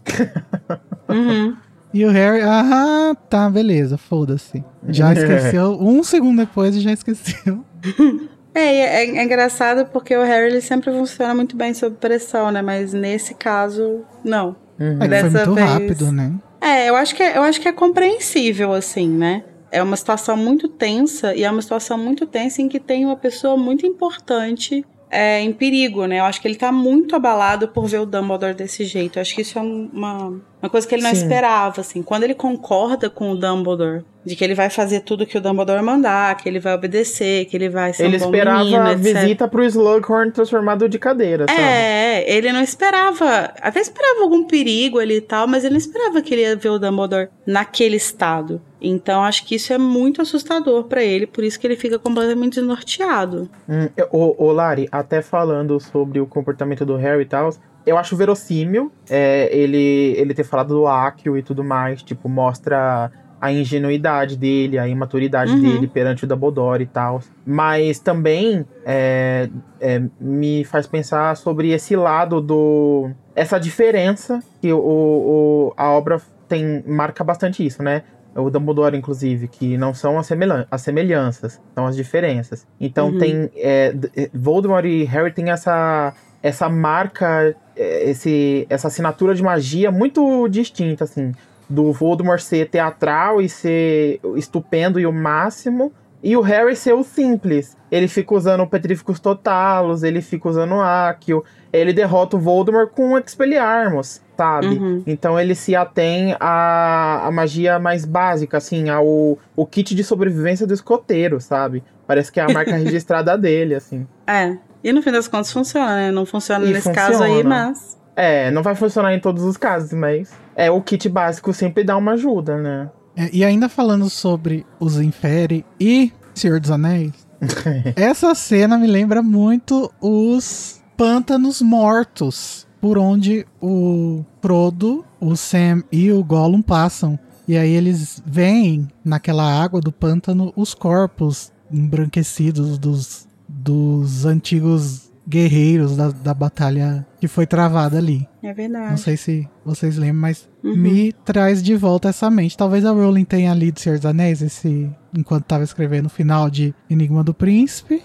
uhum.
E o Harry, ah, tá, beleza, foda-se. Já esqueceu, um segundo depois já esqueceu.
É, é, é, engraçado porque o Harry ele sempre funciona muito bem sob pressão, né? Mas nesse caso, não.
Uhum. É, foi muito vez... rápido, né?
É, eu acho que é, eu acho que é compreensível, assim, né? é uma situação muito tensa e é uma situação muito tensa em que tem uma pessoa muito importante é, em perigo, né? Eu acho que ele tá muito abalado por ver o Dumbledore desse jeito. Eu acho que isso é uma, uma coisa que ele não Sim. esperava, assim. Quando ele concorda com o Dumbledore de que ele vai fazer tudo que o Dumbledore mandar, que ele vai obedecer, que ele vai ser
ele
um bom
esperava
menino,
a visita pro Slughorn transformado de cadeira, sabe?
É, ele não esperava, até esperava algum perigo ali e tal, mas ele não esperava que ele ia ver o Dumbledore naquele estado. Então acho que isso é muito assustador para ele, por isso que ele fica completamente desnorteado.
Hum, o, o Lari, até falando sobre o comportamento do Harry e tal, eu acho verossímil é, ele, ele ter falado do Akio e tudo mais, tipo, mostra a ingenuidade dele, a imaturidade uhum. dele perante o Dumbledore e tal. Mas também é, é, me faz pensar sobre esse lado do. essa diferença que o, o, a obra tem marca bastante isso, né? O Dumbledore, inclusive, que não são as, semelhan as semelhanças, são as diferenças. Então uhum. tem. É, Voldemort e Harry tem essa, essa marca, é, esse, essa assinatura de magia muito distinta, assim do Voldemort ser teatral e ser estupendo e o máximo, e o Harry ser o simples. Ele fica usando Petríficos Totalos, ele fica usando Accio, ele derrota o Voldemort com o Expelliarmus, sabe? Uhum. Então ele se atém à, à magia mais básica, assim, ao o kit de sobrevivência do escoteiro, sabe? Parece que é a marca registrada dele, assim.
É. E no fim das contas funciona, né? Não funciona e nesse funciona. caso aí, mas.
É, não vai funcionar em todos os casos, mas é o kit básico sempre dá uma ajuda, né?
É, e ainda falando sobre os Inferi e Senhor dos Anéis, essa cena me lembra muito os pântanos mortos por onde o Frodo, o Sam e o Gollum passam. E aí eles veem naquela água do pântano os corpos embranquecidos dos, dos antigos guerreiros da, da batalha que foi travada ali.
É verdade.
Não sei se vocês lembram, mas uhum. me traz de volta essa mente. Talvez a Rowling tenha lido Senhor dos Anéis esse, enquanto estava escrevendo o final de Enigma do Príncipe.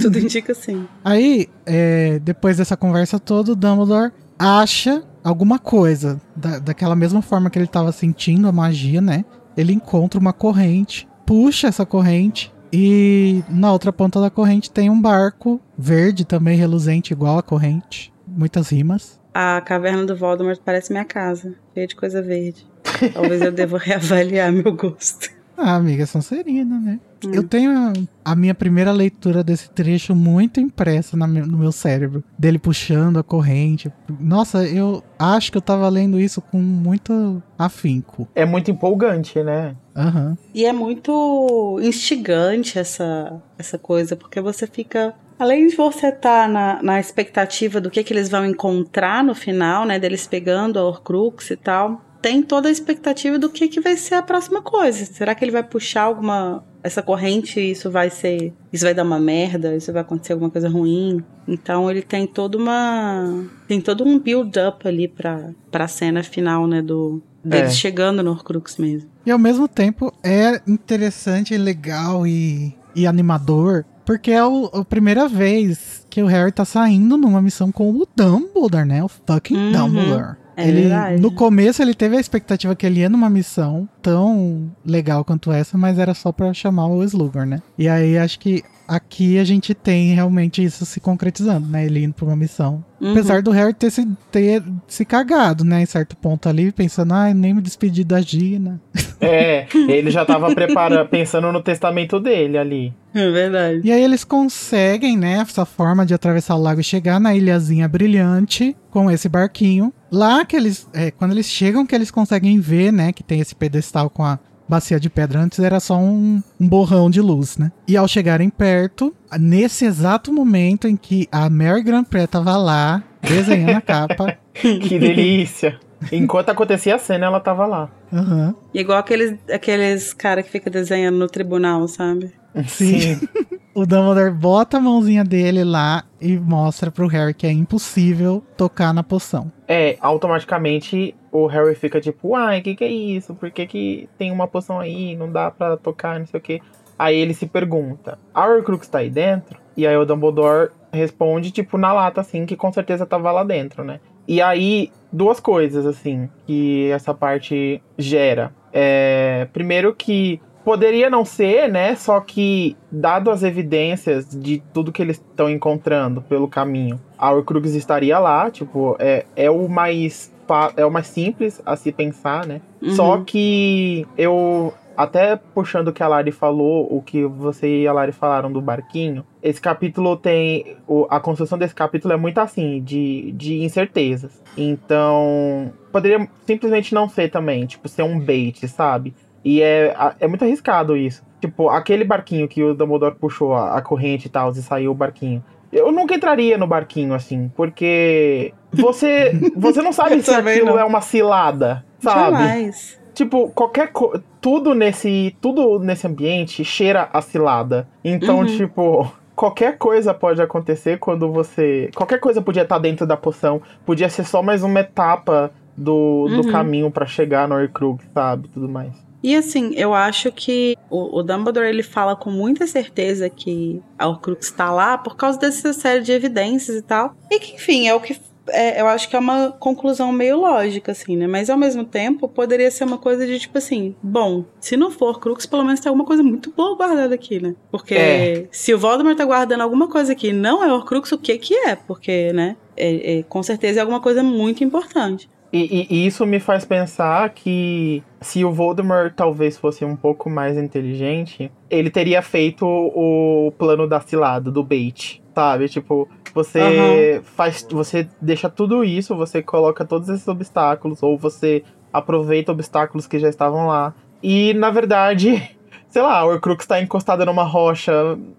Tudo indica sim.
Aí, é, depois dessa conversa toda, o Dumbledore acha alguma coisa. Da, daquela mesma forma que ele tava sentindo a magia, né? Ele encontra uma corrente, puxa essa corrente e na outra ponta da corrente tem um barco verde também reluzente igual a corrente. Muitas rimas.
A caverna do Voldemort parece minha casa, cheia de coisa verde. Talvez eu deva reavaliar meu gosto.
Ah, amiga, Sonserina, né? Hum. Eu tenho a, a, minha primeira leitura desse trecho muito impressa no meu cérebro. Dele puxando a corrente. Nossa, eu acho que eu tava lendo isso com muito afinco.
É muito empolgante, né?
Uhum.
E é muito instigante essa, essa coisa, porque você fica Além de você estar tá na, na expectativa do que, que eles vão encontrar no final, né? Deles pegando a Horcrux e tal, tem toda a expectativa do que, que vai ser a próxima coisa. Será que ele vai puxar alguma. Essa corrente, isso vai ser. Isso vai dar uma merda, isso vai acontecer alguma coisa ruim. Então ele tem toda uma. Tem todo um build-up ali pra, pra cena final, né? Do, deles é. chegando no Horcrux mesmo.
E ao mesmo tempo é interessante, legal e, e animador porque é o, a primeira vez que o Harry tá saindo numa missão com o Dumbledore, né? O fucking uhum. Dumbledore.
É
ele,
verdade.
No começo ele teve a expectativa que ele ia numa missão tão legal quanto essa, mas era só para chamar o Slughorn, né? E aí acho que aqui a gente tem realmente isso se concretizando, né? Ele indo pra uma missão. Uhum. Apesar do Harry ter se, ter se cagado, né? Em certo ponto ali, pensando, ah, nem me despedi da Gina.
É, ele já tava preparando, pensando no testamento dele ali.
É verdade.
E aí eles conseguem, né, essa forma de atravessar o lago e chegar na ilhazinha brilhante com esse barquinho. Lá que eles, é, quando eles chegam, que eles conseguem ver, né, que tem esse pedestal com a bacia de pedra. Antes era só um, um borrão de luz, né? E ao chegarem perto, nesse exato momento em que a Mary Grand Prix tava lá, desenhando a capa.
que delícia! Enquanto acontecia a cena, ela tava lá.
Uhum.
Igual aqueles, aqueles caras que fica desenhando no tribunal, sabe?
Sim. o Dumbledore bota a mãozinha dele lá e mostra pro Harry que é impossível tocar na poção.
É, automaticamente o Harry fica tipo, ai, o que, que é isso? Por que, que tem uma poção aí? Não dá pra tocar, não sei o que. Aí ele se pergunta, a Horcrux tá aí dentro? E aí o Dumbledore responde, tipo, na lata, assim, que com certeza tava lá dentro, né? E aí, duas coisas, assim, que essa parte gera. É, primeiro que poderia não ser, né? Só que, dado as evidências de tudo que eles estão encontrando pelo caminho, a Horcrux estaria lá, tipo, é, é o mais é o mais simples a se pensar, né? Uhum. Só que eu até puxando o que a Lari falou, o que você e a Lari falaram do barquinho, esse capítulo tem. A construção desse capítulo é muito assim, de, de incertezas. Então, poderia simplesmente não ser também, tipo, ser um bait, sabe? E é, é muito arriscado isso. Tipo, aquele barquinho que o Dumbledore puxou a, a corrente e tal, e saiu o barquinho. Eu nunca entraria no barquinho assim, porque você você não sabe se aquilo não. é uma cilada, sabe?
Jamais.
Tipo, qualquer co tudo nesse tudo nesse ambiente cheira a cilada. Então, uhum. tipo, qualquer coisa pode acontecer quando você, qualquer coisa podia estar dentro da poção, podia ser só mais uma etapa do, do uhum. caminho para chegar no Horcrux, sabe, tudo mais.
E assim, eu acho que o, o, Dumbledore ele fala com muita certeza que a Horcrux está lá por causa dessa série de evidências e tal. E que, enfim, é o que é, eu acho que é uma conclusão meio lógica, assim, né? Mas ao mesmo tempo, poderia ser uma coisa de tipo assim: bom, se não for Crux, pelo menos tem alguma coisa muito boa guardada aqui, né? Porque é. se o Voldemort tá guardando alguma coisa aqui não é Horcrux, o que que é? Porque, né? É, é, com certeza é alguma coisa muito importante.
E, e, isso me faz pensar que se o Voldemort talvez fosse um pouco mais inteligente, ele teria feito o plano da cilada, do bait, sabe? Tipo, você uhum. faz. Você deixa tudo isso, você coloca todos esses obstáculos, ou você aproveita obstáculos que já estavam lá. E, na verdade, sei lá, o Horcrux tá encostada numa rocha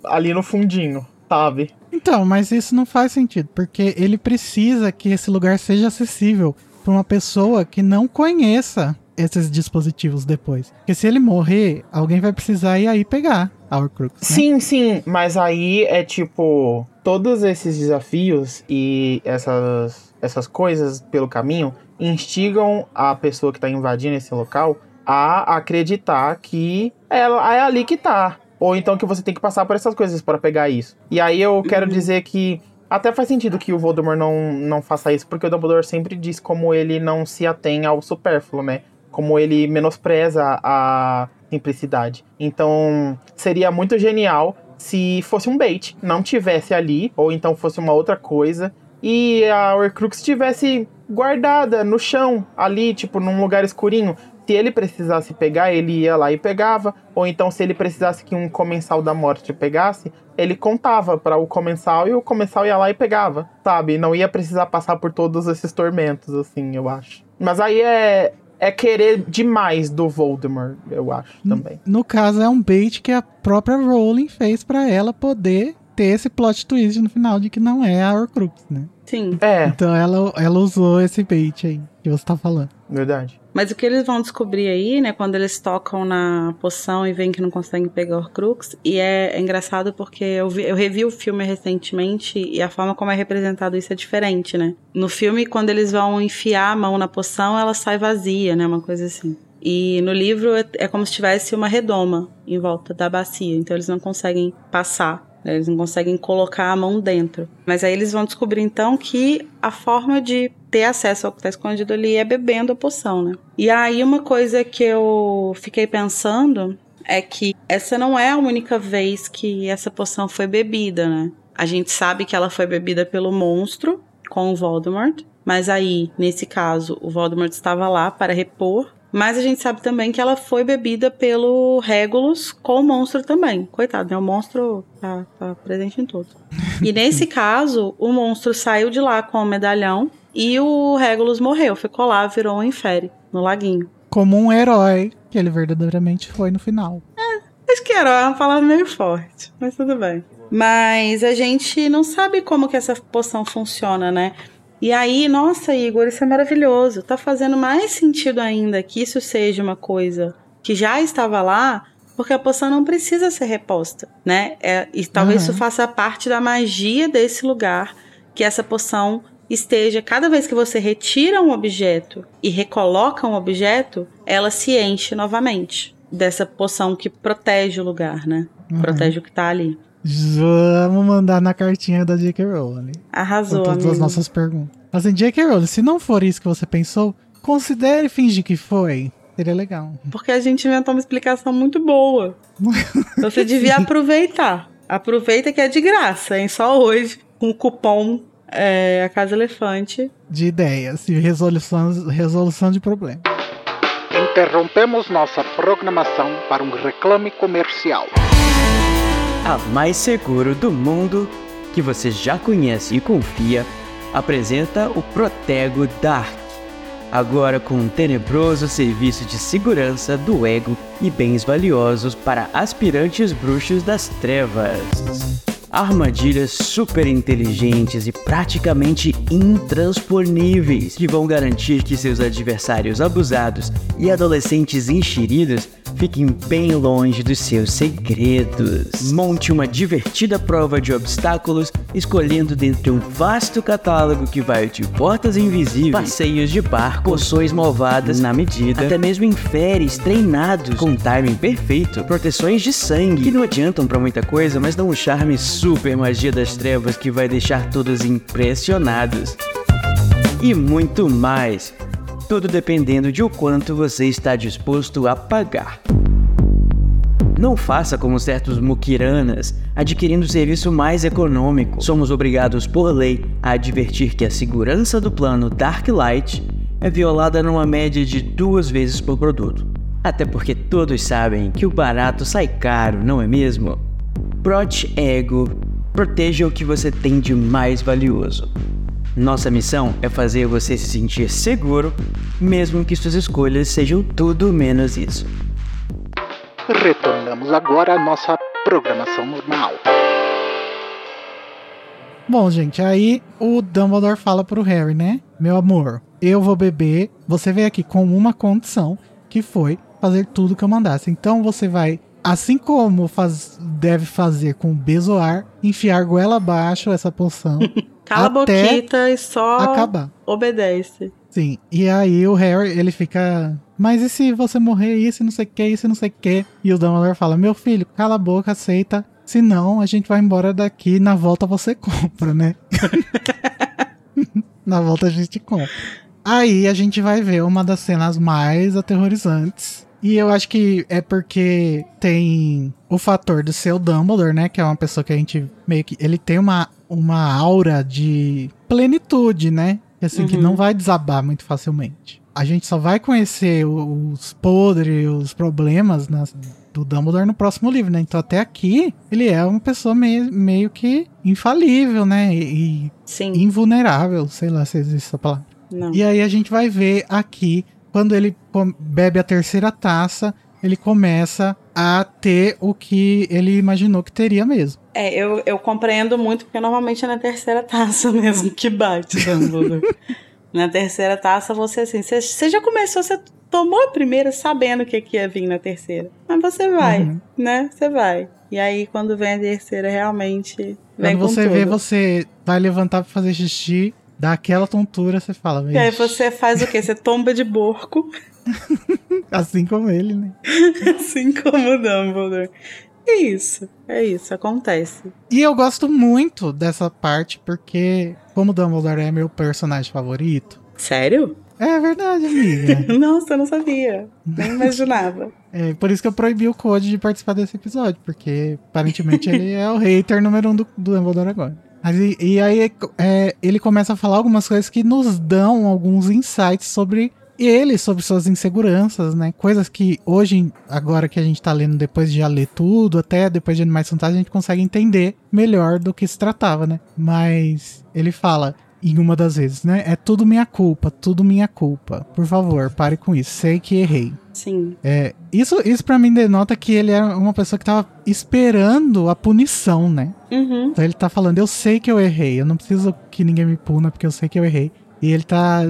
ali no fundinho, sabe?
Então, mas isso não faz sentido, porque ele precisa que esse lugar seja acessível para uma pessoa que não conheça esses dispositivos depois. Porque se ele morrer, alguém vai precisar ir aí pegar a Horcrux. Né?
Sim, sim, mas aí é tipo todos esses desafios e essas essas coisas pelo caminho instigam a pessoa que está invadindo esse local a acreditar que ela é ali que tá. Ou então que você tem que passar por essas coisas para pegar isso. E aí eu quero uhum. dizer que Até faz sentido que o Voldemort não, não faça isso, porque o Dumbledore sempre diz como ele não se atém ao supérfluo, né? Como ele menospreza a simplicidade. Então, seria muito genial se fosse um bait, não tivesse ali, ou então fosse uma outra coisa, e a Horcrux estivesse guardada no chão, ali, tipo, num lugar escurinho. Se ele precisasse pegar, ele ia lá e pegava. Ou então, se ele precisasse que um comensal da morte pegasse, ele contava para o comensal e o comensal ia lá e pegava, sabe? Não ia precisar passar por todos esses tormentos, assim, eu acho. Mas aí é, é querer demais do Voldemort, eu acho também.
No, no caso, é um bait que a própria Rowling fez para ela poder ter esse plot twist no final de que não é a Horcrux, né?
Sim.
É,
Então ela, ela usou esse bait aí que você tá falando.
verdade.
Mas o que eles vão descobrir aí, né, quando eles tocam na poção e veem que não conseguem pegar o Horcrux, e é, é engraçado porque eu, vi- eu revi o filme recentemente e a forma como é representado isso é diferente, né? No filme, quando eles vão enfiar a mão na poção, ela sai vazia, né, uma coisa assim. E no livro é, é como se tivesse uma redoma em volta da bacia, então eles não conseguem passar. Eles não conseguem colocar a mão dentro. Mas aí eles vão descobrir então que a forma de ter acesso ao que está escondido ali é bebendo a poção, né? E aí uma coisa que eu fiquei pensando é que essa não é a única vez que essa poção foi bebida, né? A gente sabe que ela foi bebida pelo monstro com o Voldemort, mas aí, nesse caso, o Voldemort estava lá para repor. Mas a gente sabe também que ela foi bebida pelo Regulus com o monstro também. Coitado, né? O monstro tá, tá presente em tudo. E nesse caso, o monstro saiu de lá com o medalhão e o Regulus morreu. Ficou lá, virou um infere no laguinho.
Como um herói que ele verdadeiramente foi no final.
Acho que herói é uma palavra meio forte, mas tudo bem. Mas a gente não sabe como que essa poção funciona, né? E aí, nossa, Igor, isso é maravilhoso. Tá fazendo mais sentido ainda que isso seja uma coisa que já estava lá, porque a poção não precisa ser reposta, né? É, e talvez
Uhum.
isso faça parte da magia desse lugar, que essa poção esteja, cada vez que você retira um objeto e recoloca um objeto, ela se enche novamente dessa poção que protege o lugar, né?
Uhum.
Protege o que tá ali.
Vamos mandar na cartinha da J.K. Rowling. Com
Arrasou,
todas
amigo.
as nossas perguntas. Mas em J.K. Rowling, se não for isso que você pensou, considere fingir que foi. Seria legal.
Porque a gente inventou uma explicação muito boa. Você devia aproveitar. Aproveita que é de graça, hein? Só hoje, com o cupom é, A Casa Elefante.
De ideias e resolução, resolução de problema.
Interrompemos nossa programação para um reclame comercial.
A mais seguro do mundo, que você já conhece e confia, apresenta o Protego Dark. Agora com um tenebroso serviço de segurança do ego e bens valiosos para aspirantes bruxos das trevas. Armadilhas super inteligentes e praticamente intransponíveis que vão garantir que seus adversários abusados e adolescentes enxeridos fiquem bem longe dos seus segredos. Monte uma divertida prova de obstáculos, escolhendo dentre um vasto catálogo que vai de portas invisíveis, passeios de barco, poções malvadas na medida, até mesmo inferes treinados com timing perfeito, proteções de sangue que não adiantam pra muita coisa, mas dão um charme super magia das trevas que vai deixar todos impressionados. E muito mais. Tudo dependendo de o quanto você está disposto a pagar. Não faça como certos mukiranas, adquirindo o serviço mais econômico. Somos obrigados por lei a advertir que a segurança do plano Dark Light é violada numa média de duas vezes por produto. Até porque todos sabem que o barato sai caro, não é mesmo? Prot Ego, proteja o que você tem de mais valioso. Nossa missão é fazer você se sentir seguro, mesmo que suas escolhas sejam tudo menos isso.
Retornamos agora à nossa programação normal.
Bom, gente, aí o Dumbledore fala pro Harry, né? Meu amor, eu vou beber. Você veio aqui com uma condição, que foi fazer tudo que eu mandasse. Então você vai, assim como faz, deve fazer com o Bezoar, enfiar goela abaixo essa poção,
Cala a boquita e só
acabar.
obedece.
Sim, e aí o Harry, ele fica. Mas e se você morrer, isso e não sei o que, isso e não sei o que? E o Dumbledore fala: Meu filho, cala a boca, aceita Senão a gente vai embora daqui na volta você compra, né? na volta a gente compra. Aí a gente vai ver uma das cenas mais aterrorizantes. E eu acho que é porque tem o fator do seu Dumbledore, né? Que é uma pessoa que a gente meio que. Ele tem uma, uma aura de plenitude, né? Assim, que
Uhum.
não vai desabar muito facilmente. A gente só vai conhecer os podres, os problemas nas- do Dumbledore no próximo livro, né? Então até aqui ele é uma pessoa meio, meio que infalível, né? E,
Sim.
invulnerável, sei lá se existe essa palavra.
Não.
E aí a gente vai ver aqui, quando ele bebe a terceira taça, ele começa a ter o que ele imaginou que teria mesmo.
É, eu, eu compreendo muito, porque normalmente é na terceira taça mesmo que bate, Dumbledore. na terceira taça, você assim, você, você já começou, você tomou a primeira sabendo o que, que ia vir na terceira. Mas você vai,
Uhum.
né? Você vai. E aí, quando vem a terceira, realmente vem
Quando
com
você
tudo.
vê, você vai levantar pra fazer xixi, dá aquela tontura, você fala,
E aí você faz o quê? Você tomba de borco,
assim como ele, né?
assim como o Dumbledore. É isso, é isso, acontece.
E eu gosto muito dessa parte, porque como o Dumbledore é meu personagem favorito,
Sério?
é verdade, amiga.
Nossa, eu não sabia. Nem imaginava.
É por isso que eu proibi o Code de participar desse episódio, porque aparentemente ele é o hater número um do, do Dumbledore agora. Mas e, e aí é, ele começa a falar algumas coisas que nos dão alguns insights sobre ele, sobre suas inseguranças, né? Coisas que hoje, agora que a gente tá lendo, depois de já ler tudo, até depois de Animais Fantásticos, a gente consegue entender melhor do que se tratava, né? Mas ele fala, em uma das vezes, né? É tudo minha culpa, tudo minha culpa. Por favor, pare com isso. Sei que errei.
Sim.
É, isso, isso para mim denota que ele é uma pessoa que tava esperando a punição, né?
Uhum.
Então ele tá falando, eu sei que eu errei, eu não preciso que ninguém me puna porque eu sei que eu errei. E ele tá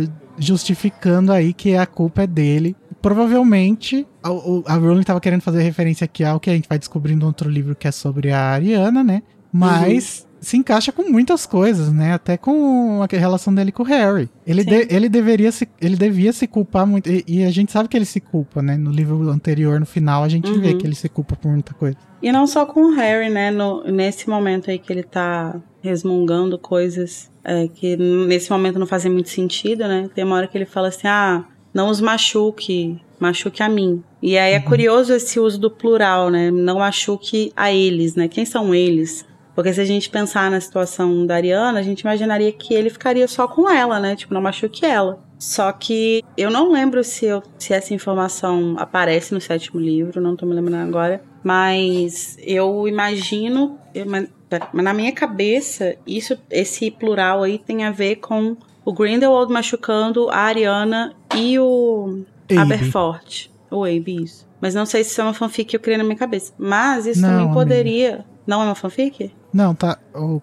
justificando aí que a culpa é dele. Provavelmente, a, a Rowling tava querendo fazer referência aqui ao que a gente vai descobrir no outro livro que é sobre a Ariana, né? Mas se encaixa com muitas coisas, né? Até com a relação dele com o Harry. Ele, de- ele, deveria se, ele devia se culpar muito. E, e a gente sabe que ele se culpa, né? No livro anterior, no final, a gente vê
Uhum.
que ele se culpa por muita coisa.
E não só com o Harry, né? No, nesse momento aí que ele tá resmungando coisas é, que nesse momento não fazem muito sentido, né? Tem uma hora que ele fala assim: ah, não os machuque, machuque a mim. E aí é curioso esse uso do plural, né? Não machuque a eles, né? Quem são eles? Porque se a gente pensar na situação da Ariana, a gente imaginaria que ele ficaria só com ela, né? Tipo, não machuque ela. Só que eu não lembro se, eu- se essa informação aparece no sétimo livro, não tô me lembrando agora. Mas eu imagino. Eu- mas, na minha cabeça, isso, esse plural aí tem a ver com o Grindelwald machucando a Ariana e o
Abe.
Aberforth. O Abe, isso. Mas não sei se isso é uma fanfic que eu criei na minha cabeça. Mas isso
Não,
também
amiga.
poderia. Não é uma fanfic?
Não, tá.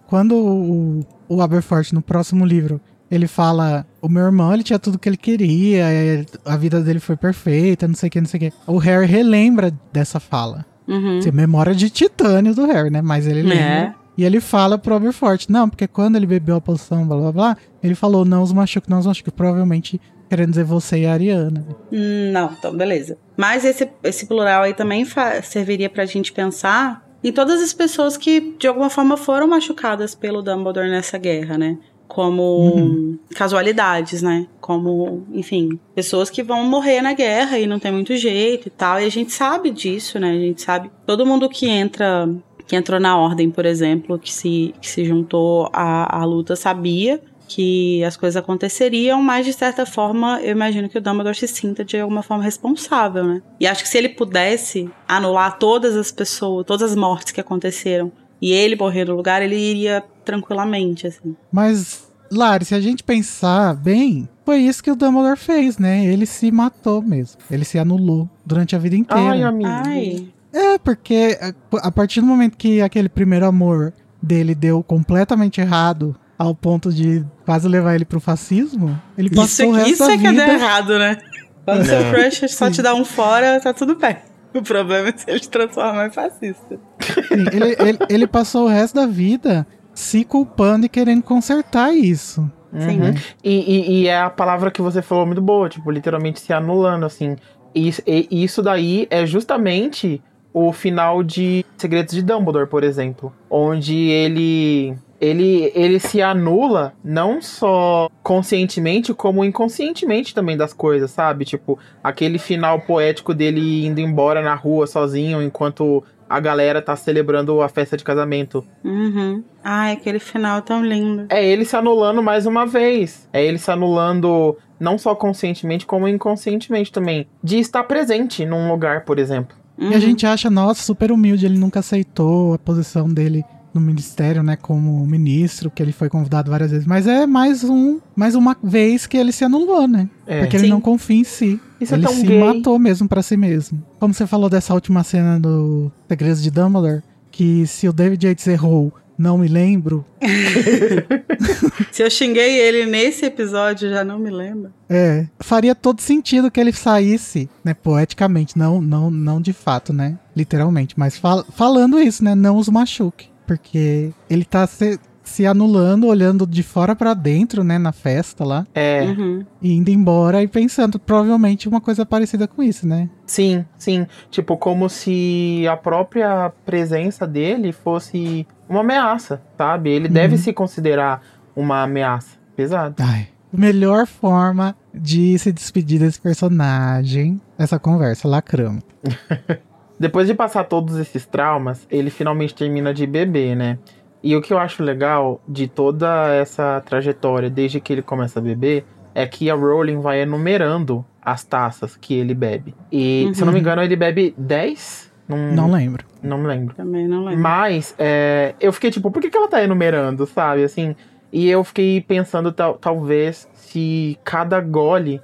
Quando o, o Aberforth, no próximo livro, ele fala: O meu irmão, ele tinha tudo que ele queria, a vida dele foi perfeita, não sei o que, não sei o que. O Harry relembra dessa fala.
Uhum.
Assim, memória de titânio do Harry, né? Mas ele lembra.
É.
E ele fala pro Aberforth: Não, porque quando ele bebeu a poção, blá blá blá, ele falou: Não os machuque, não os machuque. Provavelmente querendo dizer você e a Ariana. né?
Hum, Não, então beleza. Mas esse, esse plural aí também serviria pra gente pensar em todas as pessoas que de alguma forma foram machucadas pelo Dumbledore nessa guerra, né? Como
Uhum.
casualidades, né? Como, enfim, pessoas que vão morrer na guerra e não tem muito jeito e tal. E a gente sabe disso, né? A gente sabe. Todo mundo que entra, que entrou na ordem, por exemplo, que se, que se juntou à, à luta, sabia que as coisas aconteceriam, mas de certa forma eu imagino que o Dumbledore se sinta de alguma forma responsável, né? E acho que se ele pudesse anular todas as pessoas, todas as mortes que aconteceram e ele morrer no lugar, ele iria tranquilamente, assim.
Mas, Lari, se a gente pensar bem, foi isso que o Dumbledore fez, né? Ele se matou mesmo. Ele se anulou durante a vida inteira.
Ai, amigo.
Ai,
É, porque a- a partir do momento que aquele primeiro amor dele deu completamente errado, ao ponto de quase levar ele pro fascismo, ele
isso,
passou o
é-
resto
isso
da
é que é
vida...
dar errado, né? Quando seu
É.
crush só
Sim.
te dá um fora, tá tudo bem. O problema é se ele te transformar em fascista.
Sim, ele, ele- ele passou o resto da vida se culpando e querendo consertar isso.
Sim.
Uhum. E, e- e é a palavra que você falou muito boa, tipo, literalmente se anulando, assim. E, e isso daí é justamente o final de Segredos de Dumbledore, por exemplo, onde ele ele, ele se anula não só conscientemente, como inconscientemente também das coisas, sabe? Tipo, aquele final poético dele indo embora na rua sozinho enquanto a galera tá celebrando a festa de casamento.
Uhum. Ai, aquele final tão lindo.
É ele se anulando mais uma vez. É ele se anulando não só conscientemente, como inconscientemente também. De estar presente num lugar, por exemplo.
Uhum.
E a gente acha, nossa, super humilde, ele nunca aceitou a posição dele no ministério, né, como ministro, que ele foi convidado várias vezes, mas é mais um, mais uma vez que ele se anulou, né?
É.
Porque ele
Sim.
não confia em si.
Isso é
ele
tão
se
gay.
matou mesmo pra si mesmo. Como você falou dessa última cena do Segredos de Dumbledore, que se o David Yates errou, não me lembro,
Se eu xinguei ele nesse episódio, já não me lembro.
é, faria todo sentido que ele saísse, né, poeticamente, não, não, não de fato, né, literalmente, mas fal- falando isso, né, não os machuque, porque ele tá se, se anulando, olhando de fora pra dentro, né, na festa lá,
É.
Uhum.
e indo embora e pensando provavelmente uma coisa parecida com isso, né?
Sim, sim. Tipo, como se a própria presença dele fosse uma ameaça, sabe? Ele deve
Uhum.
se considerar uma ameaça. Pesado.
Ai, melhor forma de se despedir desse personagem, essa conversa, lacramos.
Depois de passar todos esses traumas, ele finalmente termina de beber, né? E o que eu acho legal de toda essa trajetória, desde que ele começa a beber, é que a Rowling vai enumerando as taças que ele bebe. E, se eu não me
Uhum.
engano, ele bebe 10? Não,
Não lembro.
não me lembro.
Também não lembro.
Mas é, eu fiquei tipo, por que, que ela tá enumerando, sabe? Assim, e eu fiquei pensando, tal, talvez, se cada gole,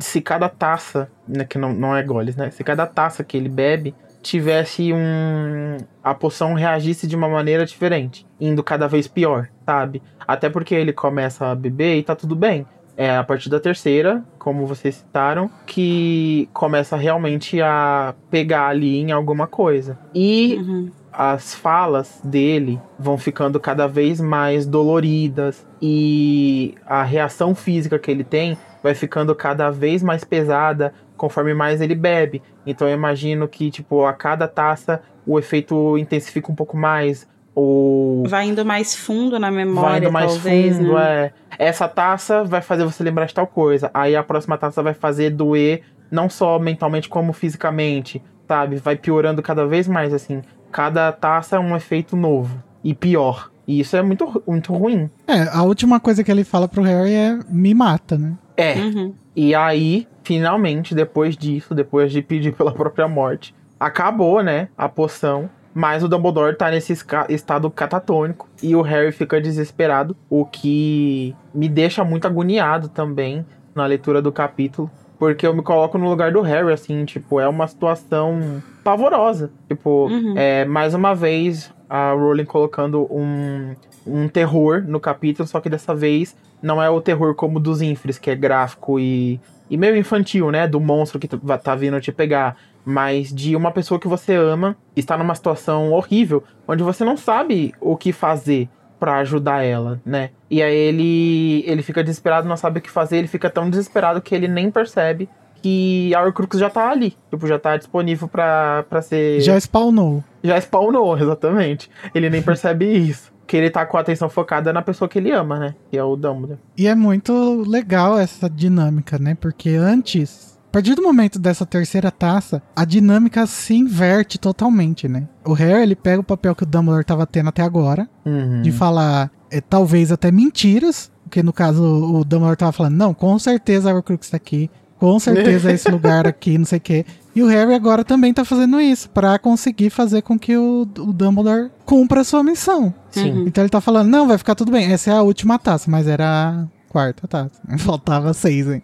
se cada taça, né, que não, não é goles, né? Se cada taça que ele bebe tivesse um. a poção reagisse de uma maneira diferente, indo cada vez pior, sabe? Até porque ele começa a beber e tá tudo bem. É a partir da terceira, como vocês citaram, que começa realmente a pegar ali em alguma coisa. E
Uhum.
as falas dele vão ficando cada vez mais doloridas e a reação física que ele tem vai ficando cada vez mais pesada conforme mais ele bebe. Então eu imagino que tipo a cada taça o efeito intensifica um pouco mais ou
Vai indo mais fundo na memória,
vai indo mais
talvez,
fundo,
né?
é. Essa taça vai fazer você lembrar de tal coisa. Aí a próxima taça vai fazer doer não só mentalmente como fisicamente, sabe? Vai piorando cada vez mais assim. Cada taça é um efeito novo e pior. E isso é muito, muito ruim.
É, a última coisa que ele fala pro Harry é me mata, né?
É.
Uhum.
E aí, finalmente, depois disso, depois de pedir pela própria morte, acabou, né, a poção. Mas o Dumbledore tá nesse estado catatônico e o Harry fica desesperado, o que me deixa muito agoniado também na leitura do capítulo, porque eu me coloco no lugar do Harry, assim, tipo, é uma situação pavorosa. Tipo,
Uhum.
é, mais uma vez a Rowling colocando um, um terror no capítulo, só que dessa vez não é o terror como dos Infres, que é gráfico e, e meio infantil, né? Do monstro que tá vindo te pegar. Mas de uma pessoa que você ama está numa situação horrível, onde você não sabe o que fazer pra ajudar ela, né? E aí ele ele fica desesperado, não sabe o que fazer, ele fica tão desesperado que ele nem percebe que a Horcrux já tá ali, tipo, já tá disponível pra, pra ser
Já spawnou.
já spawnou, exatamente. Ele nem percebe isso. Que ele tá com a atenção focada na pessoa que ele ama, né? Que é o Dumbledore.
E é muito legal essa dinâmica, né? Porque antes, a partir do momento dessa terceira taça, a dinâmica se inverte totalmente, né? O Harry, ele pega o papel que o Dumbledore tava tendo até agora,
Uhum.
de falar é, talvez até mentiras, porque no caso o Dumbledore tava falando, não, com certeza a Horcrux tá aqui, com certeza é esse lugar aqui, não sei o quê. E o Harry agora também tá fazendo isso, pra conseguir fazer com que o, o Dumbledore cumpra a sua missão.
Sim.
Então ele tá falando, não, vai ficar tudo bem. Essa é a última taça, mas era quarta taça. Faltava seis, hein?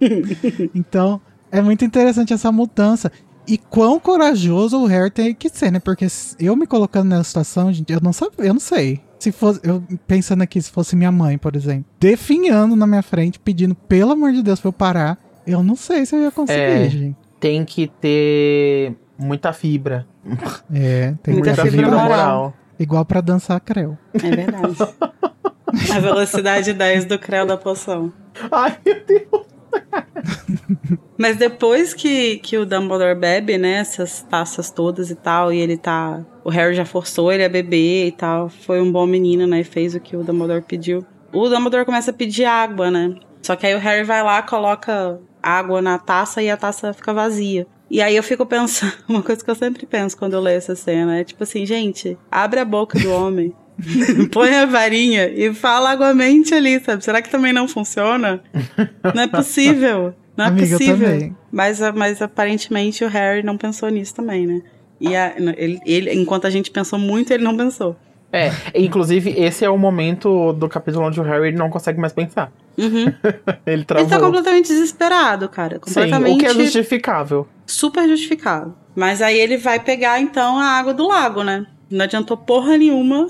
então, é muito interessante essa mudança. E quão corajoso o Harry tem que ser, né? Porque eu me colocando nessa situação, gente, eu não sabia, eu não sei. Se fosse, eu pensando aqui, se fosse minha mãe, por exemplo, definhando na minha frente, pedindo, pelo amor de Deus, pra eu parar, eu não sei se eu ia conseguir,
É.
gente.
Tem que ter muita fibra.
É, tem
Muita
muita
fibra
fibra
moral.
Igual pra dançar creu.
É verdade. A velocidade 10 do creu da poção.
Ai, meu Deus.
Mas depois que, que o Dumbledore bebe, né, essas taças todas e tal, e ele tá. O Harry já forçou ele a beber e tal. Foi um bom menino, né? E fez o que o Dumbledore pediu. O Dumbledore começa a pedir água, né? Só que aí o Harry vai lá, coloca água na taça e a taça fica vazia. E aí eu fico pensando, uma coisa que eu sempre penso quando eu leio essa cena, é tipo assim, gente, abre a boca do homem. Põe a varinha e fala aguamente ali, sabe? Será que também não funciona? Não é possível. Não é
Amiga,
possível. Mas, mas aparentemente o Harry não pensou nisso também, né? E a- ele, ele- enquanto a gente pensou muito, ele não pensou.
É, inclusive, esse é o momento do capítulo onde o Harry não consegue mais pensar.
Uhum.
Ele travou.
Ele tá completamente desesperado, cara.
Sim, o
Completamente
que é justificável.
super justificado. Mas aí ele vai pegar, então, a água do lago, né? Não adiantou porra nenhuma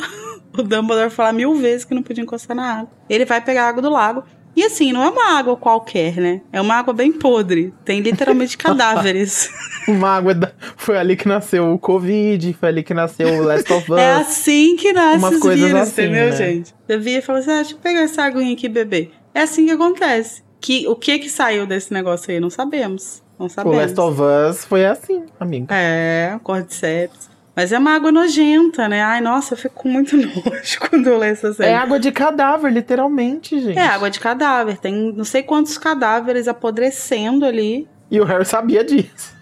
o Dumbledore falar mil vezes que não podia encostar na água. Ele vai pegar a água do lago. E assim, não é uma água qualquer, né? É uma água bem podre. Tem literalmente cadáveres.
Uma água da- Foi ali que nasceu o Covid, foi ali que nasceu o Last of Us.
É assim que nasce
Umas coisas
vírus,
assim,
entendeu,
né?
gente? Eu vi e falei assim, ah, deixa eu pegar essa aguinha aqui e beber. É assim que acontece. Que, o que que saiu desse negócio aí? Não sabemos. Não
o
sabemos.
Last of Us foi assim, amigo.
É, cordyceps. Mas é uma água nojenta, né? Ai, nossa, eu fico com muito nojo quando eu leio essa
É
cena.
água de cadáver, literalmente, gente.
É, água de cadáver. Tem não sei quantos cadáveres apodrecendo ali.
E o Harry sabia disso.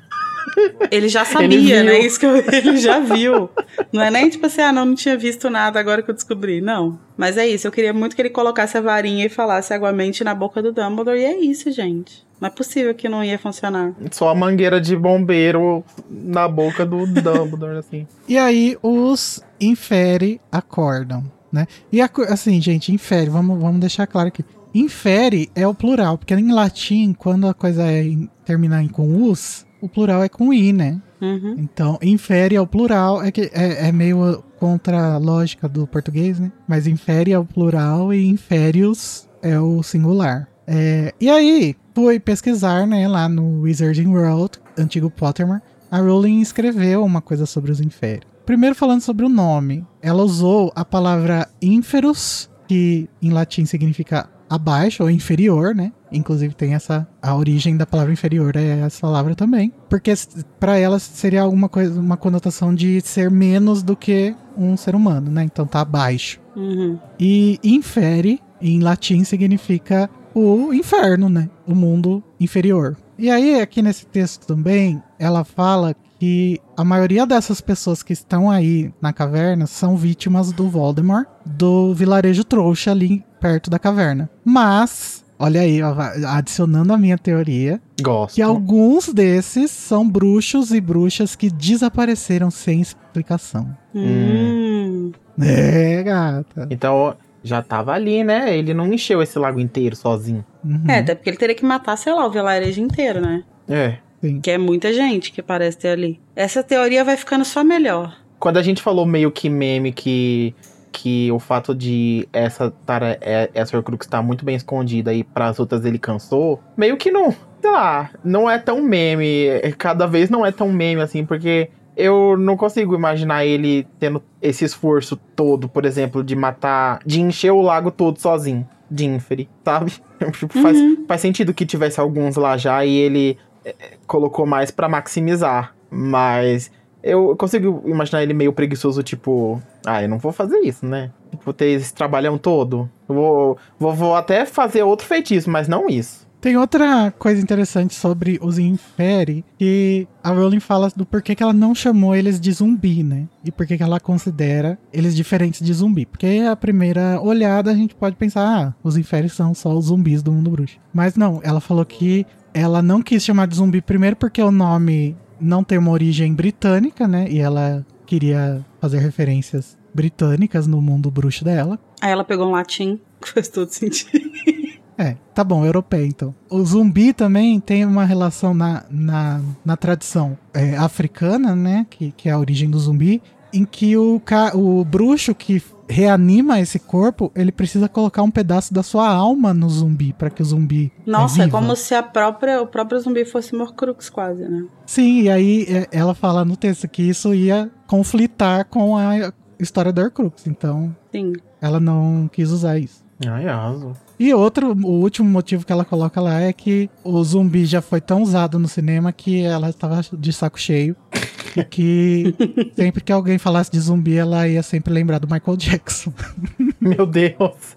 Ele já
Ele
sabia,
viu.
né? Isso que eu- ele já viu. Não é nem tipo assim, ah, não, não tinha visto nada agora que eu descobri. Não. Mas é isso, eu queria muito que ele colocasse a varinha e falasse aguamente na boca do Dumbledore. E é isso, gente. Não é possível que não ia funcionar.
Só a mangueira de bombeiro na boca do Dumbledore, assim.
E aí os infere acordam, né? E a assim, gente, infere, vamos, vamos deixar claro aqui. Infere é o plural, porque em latim, quando a coisa é em, terminar em com us, o plural é com i, né?
Uhum.
Então, infere é o plural, é que é, é meio contra a lógica do português, né? Mas infere é o plural e inférios é o singular. É, e aí, fui pesquisar, né, lá no Wizarding World, antigo Pottermore, a Rowling escreveu uma coisa sobre os inférios. Primeiro falando sobre o nome, ela usou a palavra inferus, que em latim significa abaixo ou inferior, né? Inclusive tem essa a origem da palavra inferior é essa palavra também, porque para ela seria alguma coisa, uma conotação de ser menos do que um ser humano, né? Então tá abaixo.
Uhum.
E infere em latim significa o inferno, né? O mundo inferior. E aí aqui nesse texto também ela fala que a maioria dessas pessoas que estão aí na caverna são vítimas do Voldemort, do vilarejo trouxa ali perto da caverna. Mas, olha aí, ó, adicionando a minha teoria,
Gosto.
que alguns desses são bruxos e bruxas que desapareceram sem explicação.
Hum.
É, gata.
Então, já tava ali, né? Ele não encheu esse lago inteiro sozinho.
Uhum.
É, até porque ele teria que matar, sei lá, o vilarejo inteiro, né?
É.
Que é muita gente que parece ter ali. Essa teoria vai ficando só melhor.
Quando a gente falou meio que meme que que o fato de essa tara, é- essa Horcrux estar muito bem escondida e pras outras ele cansou, meio que não, sei lá, não é tão meme, é- cada vez não é tão meme assim, porque eu não consigo imaginar ele tendo esse esforço todo, por exemplo, de matar, de encher o lago todo sozinho, de Inferi, sabe? Tipo, faz, faz sentido que tivesse alguns lá já e ele é, colocou mais pra maximizar, mas eu consigo imaginar ele meio preguiçoso, tipo, ah, eu não vou fazer isso, né? Tipo, ter esse trabalhão todo. Vou, vou, vou até fazer outro feitiço, mas não isso.
Tem outra coisa interessante sobre os Inferi, que a Rowling fala do porquê que ela não chamou eles de zumbi, né? E por que que ela considera eles diferentes de zumbi. Porque a primeira olhada a gente pode pensar, ah, os Inferi são só os zumbis do mundo bruxo. Mas não, ela falou que ela não quis chamar de zumbi primeiro porque o nome não tem uma origem britânica, né? E ela queria fazer referências britânicas no mundo bruxo dela.
Aí ela pegou um latim, que faz todo sentido.
É, tá bom, europeu então. O zumbi também tem uma relação na, na, na tradição é, africana, né? Que, que é a origem do zumbi, em que o, o bruxo que reanima esse corpo, ele precisa colocar um pedaço da sua alma no zumbi para que o zumbi.
Nossa, é
viva.
como se a própria, o próprio zumbi fosse Morcrux, quase, né?
Sim, e aí é, ela fala no texto que isso ia conflitar com a história da Horcrux. Então
Sim.
ela não quis usar isso.
Ai, aso.
E outro, o último motivo que ela coloca lá é que o zumbi já foi tão usado no cinema que ela estava de saco cheio. E que sempre que alguém falasse de zumbi, ela ia sempre lembrar do Michael Jackson.
Meu Deus.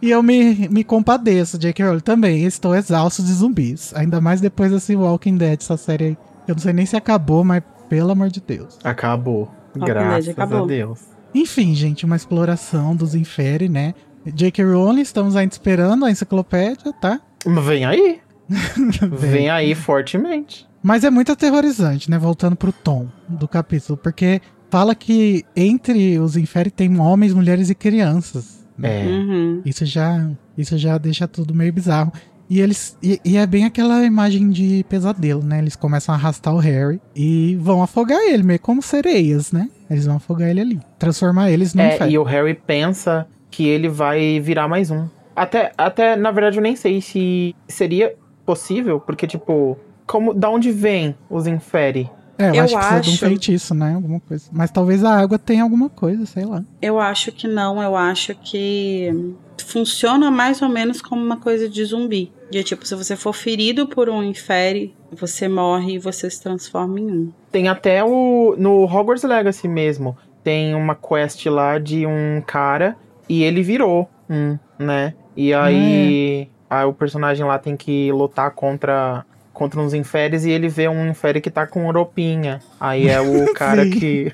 E eu me, me compadeço, J.K. Rowling, também. Estou exausto de zumbis. Ainda mais depois desse Walking Dead, essa série aí. Eu não sei nem se acabou, mas pelo amor de Deus.
Acabou.
Dead
Graças
acabou.
a Deus.
Enfim, gente, uma exploração dos infere, né? J.K. Rowling, estamos ainda esperando a enciclopédia, tá?
Vem aí. Vem aí fortemente.
Mas é muito aterrorizante, né? Voltando pro tom do capítulo, porque fala que entre os infere tem homens, mulheres e crianças.
É.
Uhum.
Isso já, isso já deixa tudo meio bizarro. E eles e, e é bem aquela imagem de pesadelo, né? Eles começam a arrastar o Harry e vão afogar ele, meio como sereias, né? Eles vão afogar ele ali, transformar eles no
É,
inferno.
e o Harry pensa que ele vai virar mais um. Até, até, na verdade, eu nem sei se seria possível, porque, tipo, como, da onde vem os infere?
É, eu,
Eu
acho que precisa de um
acho-
feitiço, né? Alguma coisa. Mas talvez a água tenha alguma coisa, sei lá.
Eu acho que não, eu acho que funciona mais ou menos como uma coisa de zumbi. De tipo, se você for ferido por um infere, você morre e você se transforma em um.
Tem até o. No Hogwarts Legacy mesmo. Tem uma quest lá de um cara e ele virou um, né? E aí, aí o personagem lá tem que lutar contra. Contra uns inferes e ele vê um infere que tá com roupinha. Aí é o cara que.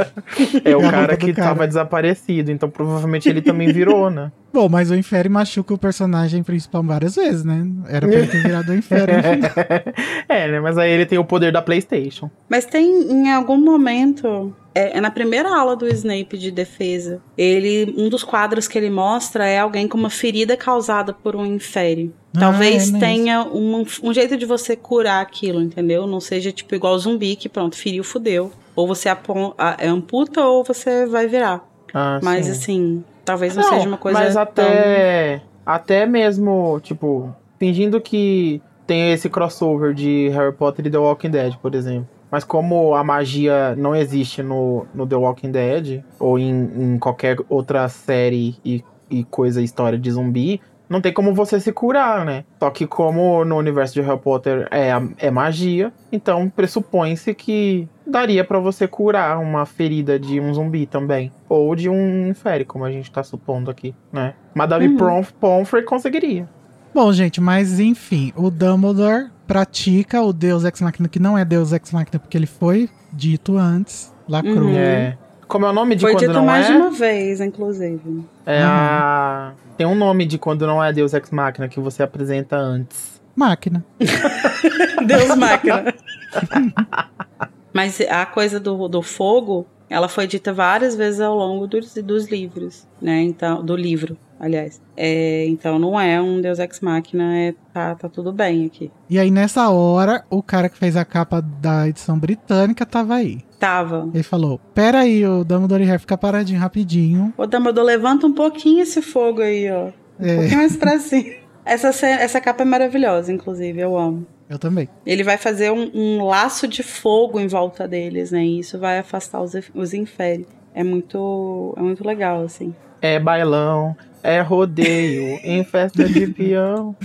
é o cara que
cara.
tava desaparecido. Então provavelmente ele também virou, né?
Bom, mas o Infere machuca o personagem principal várias vezes, né? Era pra ele ter virado o final.
é, né? Mas aí ele tem o poder da PlayStation.
Mas tem em algum momento. É, é na primeira aula do Snape de defesa. Ele. Um dos quadros que ele mostra é alguém com uma ferida causada por um infere.
Ah,
Talvez
é
tenha um, um jeito de você curar aquilo, entendeu? Não seja tipo igual zumbi que pronto, feriu, fudeu. Ou você é amputa ou você vai virar.
Ah,
Mas
sim.
assim, talvez não, seja uma coisa
Mas
tão-
até, até mesmo, tipo, fingindo que tem esse crossover de Harry Potter e The Walking Dead, por exemplo. Mas como a magia não existe no, no The Walking Dead, ou em, em qualquer outra série e, e coisa, história de zumbi, não tem como você se curar, né? Só que como no universo de Harry Potter é, é magia, então pressupõe-se que daria pra você curar uma ferida de um zumbi também. Ou de um infere, como a gente tá supondo aqui, né? Madame
Uhum.
Pomf- Pomfrey conseguiria.
Bom, gente, mas enfim, o Dumbledore pratica o Deus Ex Machina, que não é Deus Ex Machina, porque ele foi dito antes, lacrou.
Uhum.
É. Como é o nome de
Foi
quando
dito
não
mais
é?
de uma vez, inclusive.
É a... Tem um nome de quando não é Deus Ex Machina que você apresenta antes.
Máquina.
Deus máquina. Mas a coisa do, do fogo, ela foi dita várias vezes ao longo dos, dos livros, né? Então, do livro, aliás. É, então não é um Deus Ex Machina, é, tá, tá tudo bem aqui.
E aí, nessa hora, o cara que fez a capa da edição britânica tava aí.
Tava.
Ele falou: Pera aí, o Dumbledore Harry fica paradinho rapidinho.
Ô, Dumbledore, levanta um pouquinho esse fogo aí, ó. Um
É,
pouquinho mais pra cima. Essa, essa capa é maravilhosa, inclusive, eu amo.
Eu também.
Ele vai fazer um, um laço de fogo em volta deles, né? E isso vai afastar os, os inferes. É muito, é muito legal, assim.
É bailão, é rodeio, em festa de peão.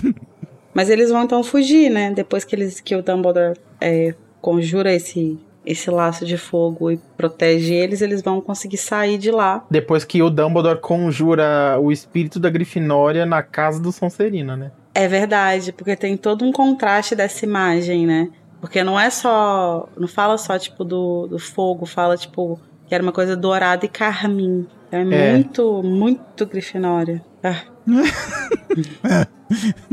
Mas eles vão então fugir, né? Depois que, eles, que o Dumbledore é, conjura esse, esse laço de fogo e protege eles, eles vão conseguir sair de lá.
Depois que o Dumbledore conjura o espírito da Grifinória na casa do Sonserina, né?
É verdade, porque tem todo um contraste dessa imagem, né? Porque não é só. Não fala só, tipo, do, do fogo, fala, tipo, que era uma coisa dourada e carmim. É,
É.
muito, muito Grifinória. Ah.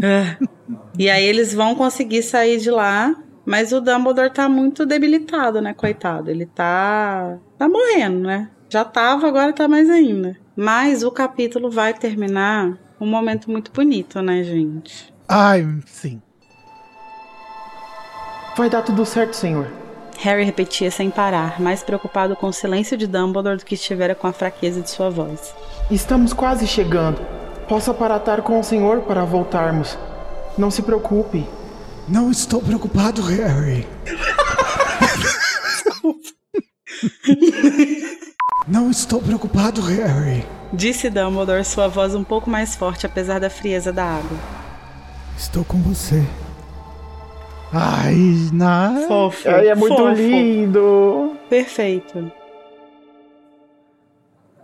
Ah. E aí eles vão conseguir sair de lá, mas o Dumbledore tá muito debilitado, né, coitado? Ele tá. tá morrendo, né? Já tava, agora tá mais ainda. Mas o capítulo vai terminar um momento muito bonito, né, gente?
Ai, sim.
Vai dar tudo certo, senhor.
Harry repetia sem parar, mais preocupado com o silêncio de Dumbledore do que estivera com a fraqueza de sua voz.
Estamos quase chegando. Posso aparatar com o senhor para voltarmos. Não se preocupe.
Não estou preocupado, Harry. Não estou preocupado, Harry.
Disse Dumbledore, sua voz um pouco mais forte apesar da frieza da água.
Estou com você. Ai, na...
Fofo.
Ai, é muito
fofo.
lindo.
Perfeito.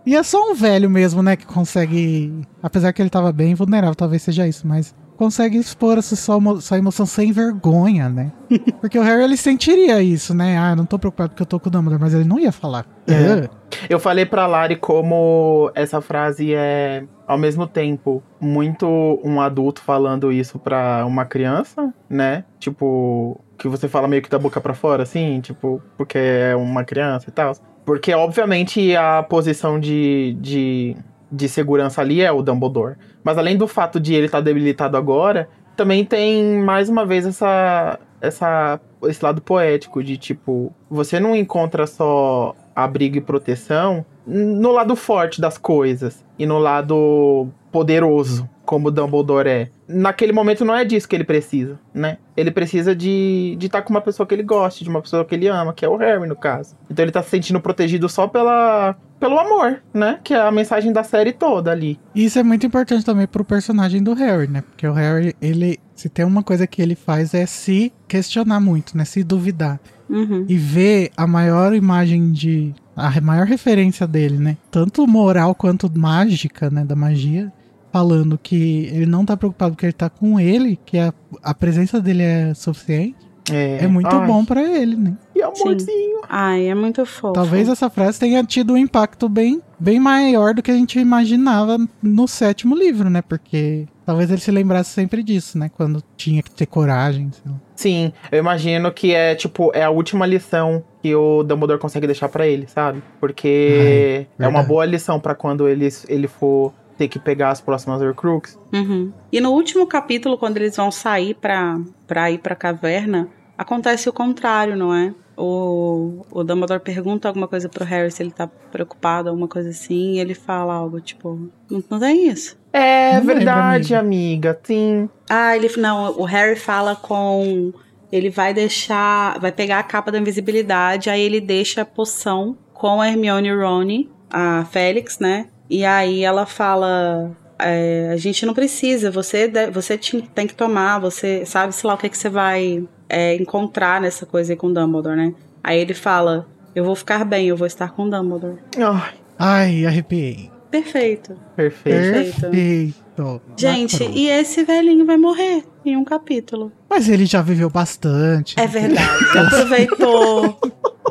E é só um velho mesmo, né, que consegue. Apesar que ele tava bem vulnerável, talvez seja isso, mas consegue expor essa sua, emo- sua emoção sem vergonha, né? Porque o Harry ele sentiria isso, né? Ah, não tô preocupado porque eu tô com o Dumbledore, mas ele não ia falar.
É.
Ah,
Eu falei pra Lari como essa frase é, ao mesmo tempo, muito um adulto falando isso pra uma criança, né? Tipo, que você fala meio que da boca pra fora, assim, tipo, porque é uma criança e tal. Porque, obviamente, a posição de, de, de segurança ali é o Dumbledore. Mas além do fato de ele estar debilitado agora, também tem mais uma vez essa, essa esse lado poético de tipo, você não encontra só abrigo e proteção no lado forte das coisas e no lado poderoso, como o Dumbledore é. Naquele momento não é disso que ele precisa, né? Ele precisa de estar tá com uma pessoa que ele goste, de uma pessoa que ele ama, que é o Harry, no caso. Então ele tá se sentindo protegido só pela, pelo amor, né? Que é a mensagem da série toda ali.
E Isso é muito importante também pro personagem do Harry, né? Porque o Harry, ele. Se tem uma coisa que ele faz é se questionar muito, né? Se duvidar.
Uhum.
E ver a maior imagem de. A maior referência dele, né? Tanto moral quanto mágica, né? Da magia. Falando que ele não tá preocupado porque ele tá com ele, que a, a presença dele é suficiente. É, muito
Ai,
bom pra ele, né?
E amorzinho.
Ai, é muito fofo.
Talvez essa frase tenha tido um impacto bem, bem maior do que a gente imaginava no sétimo livro, né? Porque talvez ele se lembrasse sempre disso, né? Quando tinha que ter coragem. sei lá.
Sim, eu imagino que é tipo, é a última lição que o Dumbledore consegue deixar pra ele, sabe? Porque
Ai,
é uma boa lição pra quando ele, ele for ter que pegar as próximas Horcruxes.
Uhum. E no último capítulo, quando eles vão sair pra, pra ir pra caverna, acontece o contrário, não é? O, o Dumbledore pergunta alguma coisa pro Harry se ele tá preocupado, alguma coisa assim, e ele fala algo tipo: Não, não tem isso.
É
Não lembro,
verdade, amiga. Sim.
Ah, ele. Não, o Harry fala com. Ele vai deixar. Vai pegar a capa da invisibilidade, aí ele deixa a poção com a Hermione e Rony, a Félix, né? E aí ela fala. é, a gente não precisa, você, você tem que tomar, você sabe, sei lá, o que, que você vai é, encontrar nessa coisa aí com o Dumbledore, né? Aí ele fala: Eu vou ficar bem, eu vou estar com o Dumbledore.
Ai,
Ai, arrepiei.
Perfeito.
perfeito.
Perfeito. Gente, e esse velhinho vai morrer em um capítulo.
Mas ele já viveu bastante.
É verdade. Aproveitou.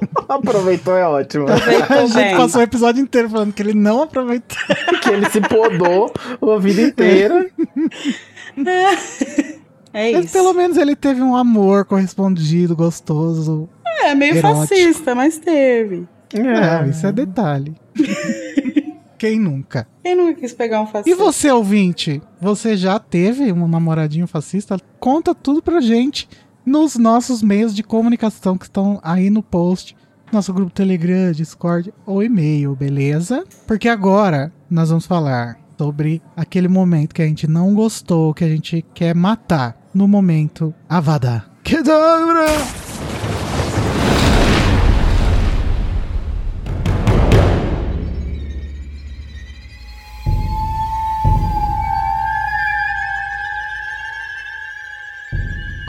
Aproveitou, é ótimo.
A
Aproveitou
gente
bem.
passou o episódio inteiro falando que ele não aproveitou.
que ele se podou a vida inteira.
É
Mas
isso.
pelo menos ele teve um amor correspondido, gostoso.
É meio
Erótico.
fascista, mas teve.
É, isso é detalhe. Quem nunca?
Quem nunca quis pegar um
E
fascista?
você, ouvinte? Você já teve um namoradinho fascista? Conta tudo pra gente nos nossos meios de comunicação que estão aí no post. Nosso grupo Telegram, Discord ou e-mail, beleza? Porque agora nós vamos falar sobre aquele momento que a gente não gostou, que a gente quer matar. No momento Avada. Kedavra!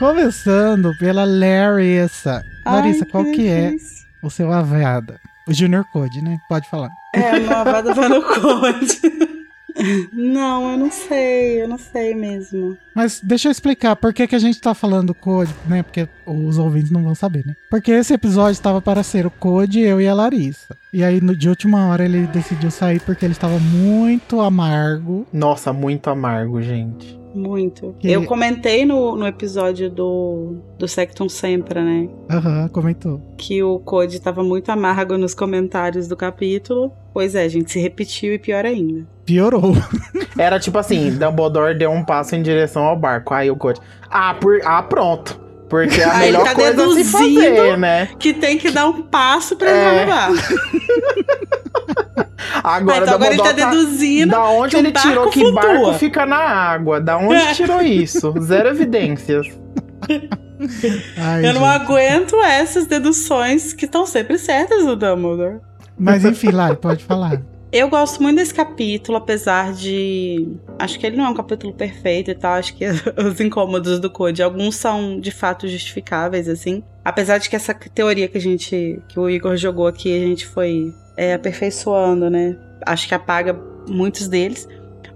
Começando pela Larissa. Larissa,
Ai,
qual que é
delícia.
o seu avada? O Junior Code, né? Pode falar.
É, uma avada vai no conde. Não, eu não sei, eu não sei mesmo.
Mas deixa eu explicar por que, que a gente tá falando Code, né? Porque os ouvintes não vão saber, né? Porque esse episódio estava para ser o Code, eu e a Larissa. E aí, no, de última hora, ele decidiu sair porque ele estava muito amargo.
Nossa, muito amargo, gente.
Muito.
Que-
Eu comentei no, no episódio do, do Sectum Sempra, né?
Aham, comentou.
Que o Code tava muito amargo nos comentários do capítulo. Pois é, gente, se repetiu e pior ainda.
Piorou.
Era tipo assim, Dumbledore deu um passo em direção ao barco. Aí o coach, ah, por... ah pronto. Porque é a
Aí ele
melhor
tá
coisa a se
deduzindo.
fazer, né?
Que tem que dar um passo pra
É.
entrar no barco. Ah,
Agora,
então agora ele tá deduzindo.
Da onde ele tirou que
flutua.
barco fica na água? Da onde tirou isso? Zero evidências.
Ai,
Eu não
gente.
aguento essas deduções que estão sempre certas do Dumbledore.
Mas enfim, Lari, pode falar.
Eu gosto muito desse capítulo, apesar de. Acho que ele não é um capítulo perfeito e tal. Acho que os incômodos do Code, alguns são de fato justificáveis, assim. Apesar de que essa teoria que a gente. que o Igor jogou aqui, a gente foi é, aperfeiçoando, né? Acho que apaga muitos deles.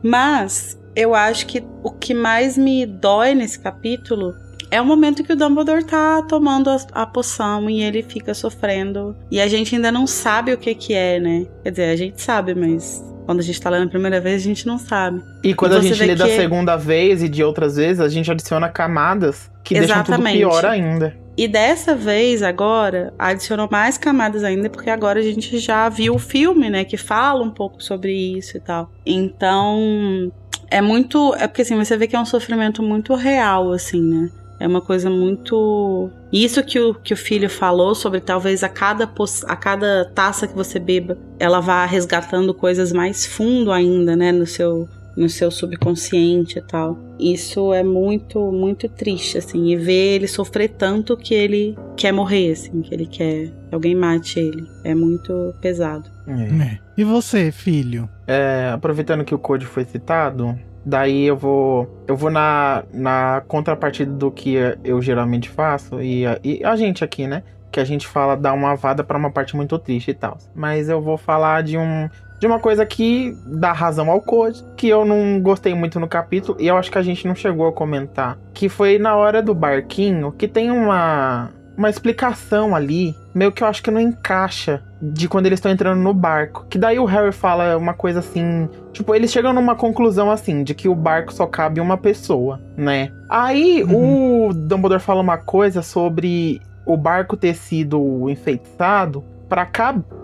Mas eu acho que o que mais me dói nesse capítulo é o momento que o Dumbledore tá tomando a, a, poção e ele fica sofrendo. E a gente ainda não sabe o que que é, né? Quer dizer, a gente sabe, mas quando a gente tá lendo a primeira vez, a gente não sabe.
E quando e a gente lê da segunda vez e de outras vezes, a gente adiciona camadas que Exatamente. deixam tudo pior ainda.
E dessa vez, agora, adicionou mais camadas ainda, porque agora a gente já viu o filme, né? Que fala um pouco sobre isso e tal. Então, é muito. É porque assim, você vê que é um sofrimento muito real, assim, né? É uma coisa muito. Isso que o, que o filho falou sobre talvez a cada, a cada taça que você beba, ela vá resgatando coisas mais fundo ainda, né, no seu, no seu subconsciente e tal. Isso é muito, muito triste, assim, e ver ele sofrer tanto que ele quer morrer, assim, que ele quer que alguém mate ele. É muito pesado.
É. É. E você, filho?
É, aproveitando que o Code foi citado, Daí eu vou eu vou na, na contrapartida do que eu geralmente faço e, e a gente aqui, né? Que a gente fala dar uma vada para uma parte muito triste e tal. Mas eu vou falar de um de uma coisa que dá razão ao Code, que eu não gostei muito no capítulo e eu acho que a gente não chegou a comentar, que foi na hora do barquinho, que tem uma uma explicação ali, meio que eu acho que não encaixa de quando eles estão entrando no barco. Que daí o Harry fala uma coisa assim. Tipo, eles chegam numa conclusão assim, de que o barco só cabe uma pessoa, né? Aí uhum. o Dumbledore fala uma coisa sobre o barco ter sido enfeitiçado para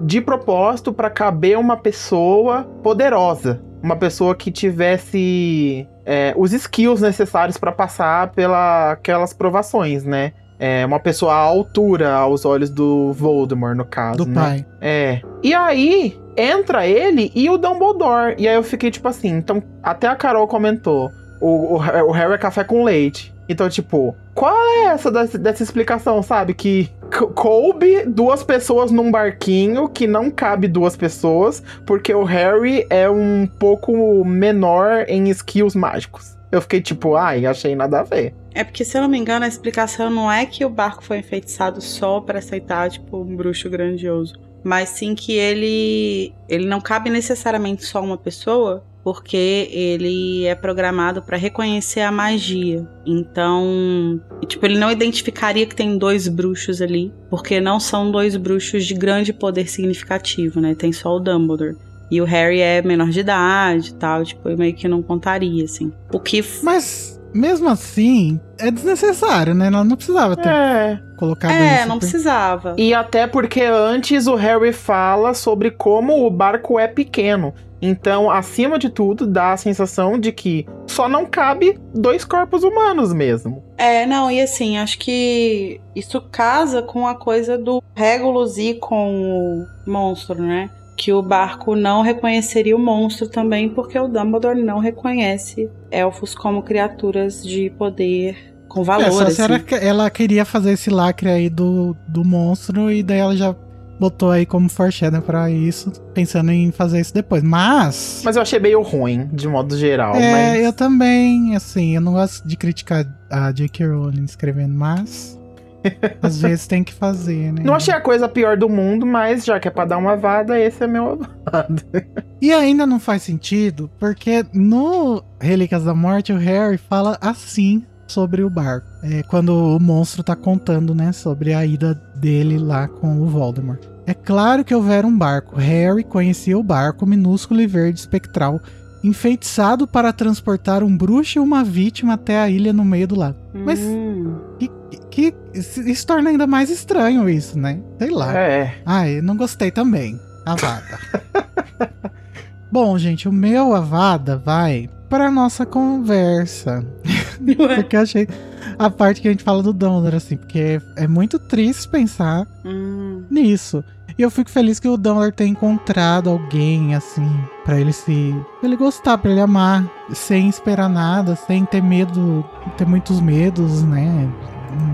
de propósito para caber uma pessoa poderosa, uma pessoa que tivesse é, os skills necessários para passar pelas aquelas provações, né? É, uma pessoa à altura aos olhos do Voldemort, no caso.
Do
né?
pai.
É. E aí, entra ele e o Dumbledore. E aí eu fiquei tipo assim. Então, até a Carol comentou: o, o, o Harry é café com leite. Então, tipo, qual é essa dessa, dessa explicação, sabe? Que coube duas pessoas num barquinho que não cabe duas pessoas, porque o Harry é um pouco menor em skills mágicos. Eu fiquei tipo, ai, achei nada a ver.
É porque, se eu não me engano, a explicação não é que o barco foi enfeitiçado só para aceitar, tipo, um bruxo grandioso. Mas sim que ele, ele não cabe necessariamente só uma pessoa, porque ele é programado para reconhecer a magia. Então, tipo, ele não identificaria que tem dois bruxos ali, porque não são dois bruxos de grande poder significativo, né? Tem só o Dumbledore. E o Harry é menor de idade e tal, tipo, meio que não contaria, assim. O que.
Mas mesmo assim, é desnecessário, né? Ela não precisava ter é. colocado
é,
isso.
É, não precisava.
E até porque antes o Harry fala sobre como o barco é pequeno. Então, acima de tudo, dá a sensação de que só não cabe dois corpos humanos mesmo.
É, não, e assim, acho que isso casa com a coisa do Regulus ir com o monstro, né? Que o barco não reconheceria o monstro também, porque o Dumbledore não reconhece elfos como criaturas de poder com valor. É, só
assim. ela queria fazer esse lacre aí do, do monstro e daí ela já botou aí como foreshadow pra isso, pensando em fazer isso depois. Mas.
Mas eu achei meio ruim, de modo geral.
É,
mas...
eu também, assim, eu não gosto de criticar a J.K. Rowling escrevendo, mas. Às vezes tem que fazer, né?
Não achei a coisa pior do mundo, mas já que é pra dar uma vada, esse é meu avado.
E ainda não faz sentido, porque no Relíquias da Morte, o Harry fala assim sobre o barco. É, quando o monstro tá contando, né, sobre a ida dele lá com o Voldemort. É claro que houver um barco. Harry conhecia o barco minúsculo e verde espectral enfeitiçado para transportar um bruxo e uma vítima até a ilha no meio do lago. Hum. Mas que, isso torna ainda mais estranho isso, né? Sei lá.
É.
Ai, não gostei também. Avada. Bom, gente, o meu Avada vai para nossa conversa. porque eu achei a parte que a gente fala do Dumbledore, assim, porque é, é muito triste pensar hum. nisso. E eu fico feliz que o Dumbledore tenha encontrado alguém, assim, para ele se. Pra ele gostar, para ele amar, sem esperar nada, sem ter medo, ter muitos medos, né?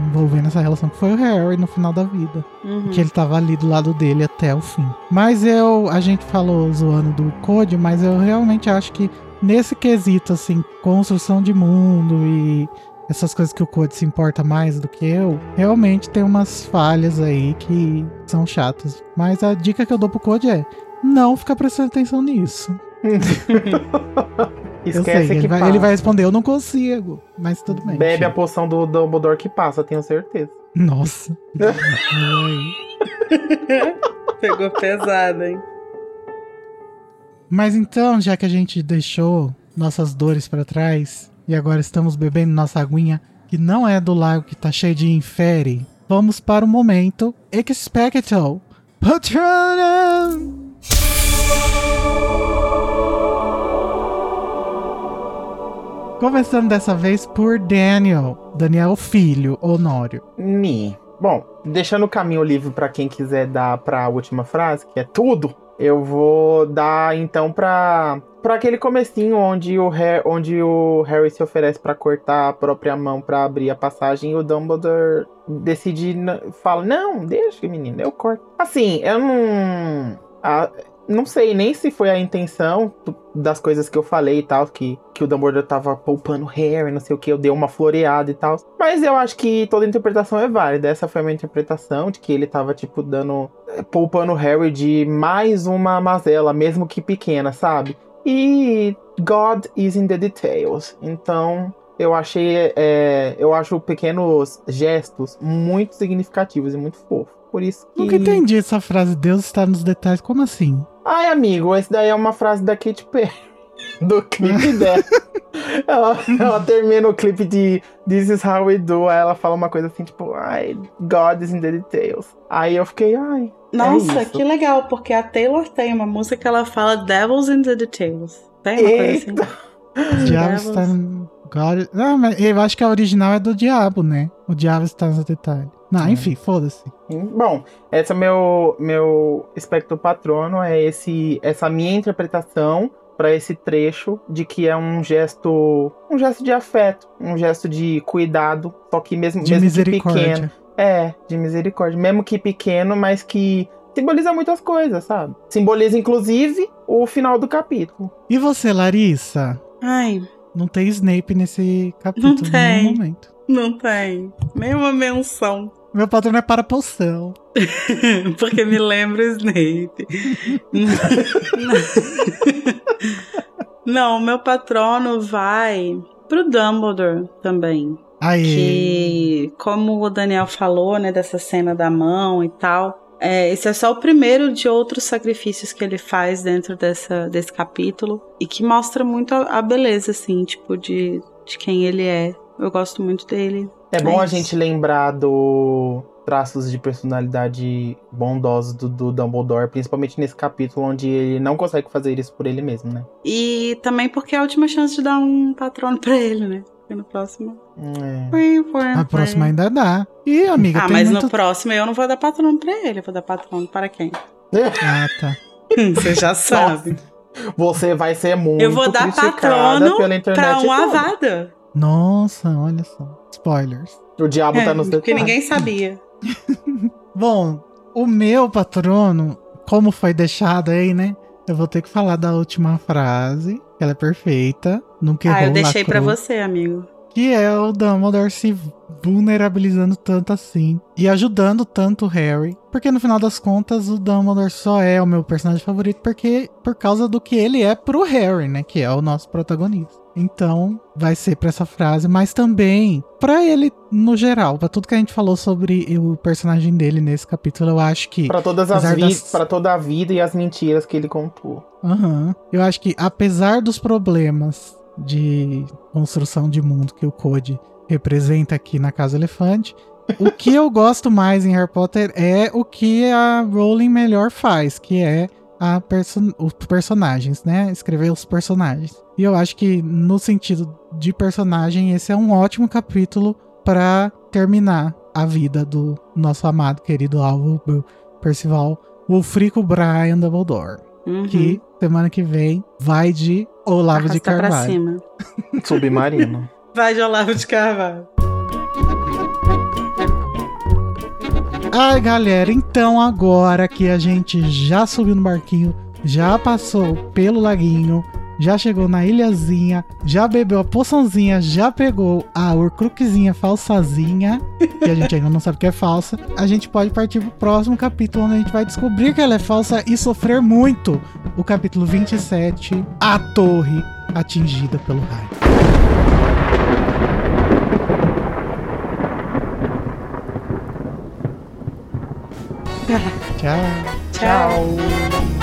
Envolvendo essa relação que foi o Harry no final da vida.
Uhum.
Que ele tava ali do lado dele até o fim. Mas eu, a gente falou zoando do Code, mas eu realmente acho que nesse quesito, assim, construção de mundo e essas coisas que o Code se importa mais do que eu, realmente tem umas falhas aí que são chatas. Mas a dica que eu dou pro Code é não ficar prestando atenção nisso. eu
Esquece
sei,
que
ele vai, ele vai responder, eu não consigo. Mas tudo bem.
Bebe a poção do Dumbledore que passa, tenho certeza.
Nossa.
Pegou pesado, hein?
Mas então, já que a gente deixou nossas dores pra trás e agora estamos bebendo nossa aguinha, que não é do lago que tá cheio de infere, vamos para o momento Expecto Patronum! Começando dessa vez por Daniel, Daniel Filho, Honório.
Me. Bom, deixando o caminho livre pra quem quiser dar pra última frase, que é tudo, eu vou dar então pra, pra aquele comecinho onde o, Harry, onde o Harry se oferece pra cortar a própria mão pra abrir a passagem e o Dumbledore decide, fala, não, deixa menino, eu corto. Assim, eu não... a- não sei nem se foi a intenção das coisas que eu falei e tal, que, que o Dumbledore tava poupando Harry, não sei o que, eu dei uma floreada e tal. Mas eu acho que toda interpretação é válida. Essa foi a minha interpretação, de que ele tava, tipo, dando. eh, poupando Harry de mais uma mazela, mesmo que pequena, sabe? E God is in the details. Então. Eu achei. é, eu acho pequenos gestos muito significativos e muito fofos. Por isso que.
Nunca entendi essa frase, Deus está nos detalhes. Como assim?
Ai, amigo, esse daí é uma frase da Katy Perry. Do clipe dela. ela, ela termina o clipe de This is how we do. Aí ela fala uma coisa assim, tipo, ai, God is in the details. Aí eu fiquei, ai.
Nossa,
é
que legal, porque a Taylor tem uma música que ela fala Devils in the Details. Tem uma coisa assim?
Eita.
O diabo está. God... Não, mas eu acho que a original é do diabo, né? O diabo está nos detalhes. Não,
É.
enfim, foda-se.
Bom, esse é meu meu espectro patrono, é esse essa minha interpretação para esse trecho de que é um gesto, um gesto de afeto, um gesto de cuidado, só que mesmo,
De
mesmo que pequeno.
misericórdia.
É, de misericórdia. Mesmo que pequeno, mas que simboliza muitas coisas, sabe? Simboliza, inclusive, o final do capítulo.
E você, Larissa?
Ai,
Não tem Snape nesse capítulo
Não tem.
momento.
não tem nenhuma menção.
Meu patrão é para poção.
Porque me lembra o Snape. Não, meu patrono vai pro Dumbledore também.
Aê.
Que, como o Daniel falou, né, dessa cena da mão e tal, é, esse é só o primeiro de outros sacrifícios que ele faz dentro dessa, desse capítulo e que mostra muito a, a beleza, assim, tipo, de, de quem ele é. Eu gosto muito dele.
É bom a gente lembrar do traços de personalidade bondosos do, do Dumbledore, principalmente nesse capítulo onde ele não consegue fazer isso por ele mesmo, né?
E também porque é a última chance de dar um patrono pra ele, né? Porque no próximo.
É.
A próxima ainda dá. E, amiga,
Ah,
tem
mas
muito...
no próximo eu não vou dar patrono pra ele, eu vou dar patrono para quem?
Ah, tá.
Você já sabe.
Você vai ser muito
Eu vou dar
criticada
patrono
pela internet
pra um
toda.
avada.
Nossa, olha só. Spoilers.
O diabo
É,
tá nos
porque
detalhes.
ninguém sabia.
Bom, o meu patrono, como foi deixado aí, né? Eu vou ter que falar da última frase. que Ela é perfeita. Nunca errou,
Ah, eu deixei pra
lacrou.
você, amigo.
Que é o Dumbledore se vulnerabilizando tanto assim. E ajudando tanto o Harry. Porque no final das contas, o Dumbledore só é o meu personagem favorito porque por causa do que ele é pro Harry, né? Que é o nosso protagonista. Então, vai ser pra essa frase, mas também pra ele no geral, pra tudo que a gente falou sobre o personagem dele nesse capítulo, eu acho que
Pra todas as
das-
para toda a vida e as mentiras que ele contou.
Aham. Eu acho que, apesar dos problemas de construção de mundo que o Code representa aqui na Casa Elefante, o que eu gosto mais em Harry Potter é o que a Rowling melhor faz, que é a perso os personagens, né? Escrever os personagens. E eu acho que, no sentido de personagem, esse é um ótimo capítulo para terminar a vida do nosso amado, querido alvo Percival Wulfrico Brian Dumbledore
Uhum.
que semana que vem vai de Olavo de
Arrasta pra
Carvalho.
cima.
Submarino.
Vai de Olavo de Carvalho.
Ai, galera, então agora que a gente já subiu no barquinho, já passou pelo laguinho, já chegou na ilhazinha, já bebeu a poçãozinha, já pegou a urcruquezinha falsazinha, que a gente ainda não sabe que é falsa, a gente pode partir pro próximo capítulo, onde a gente vai descobrir que ela é falsa e sofrer muito. O capítulo 27, A Torre Atingida pelo Raio. Tchau.
Tchau.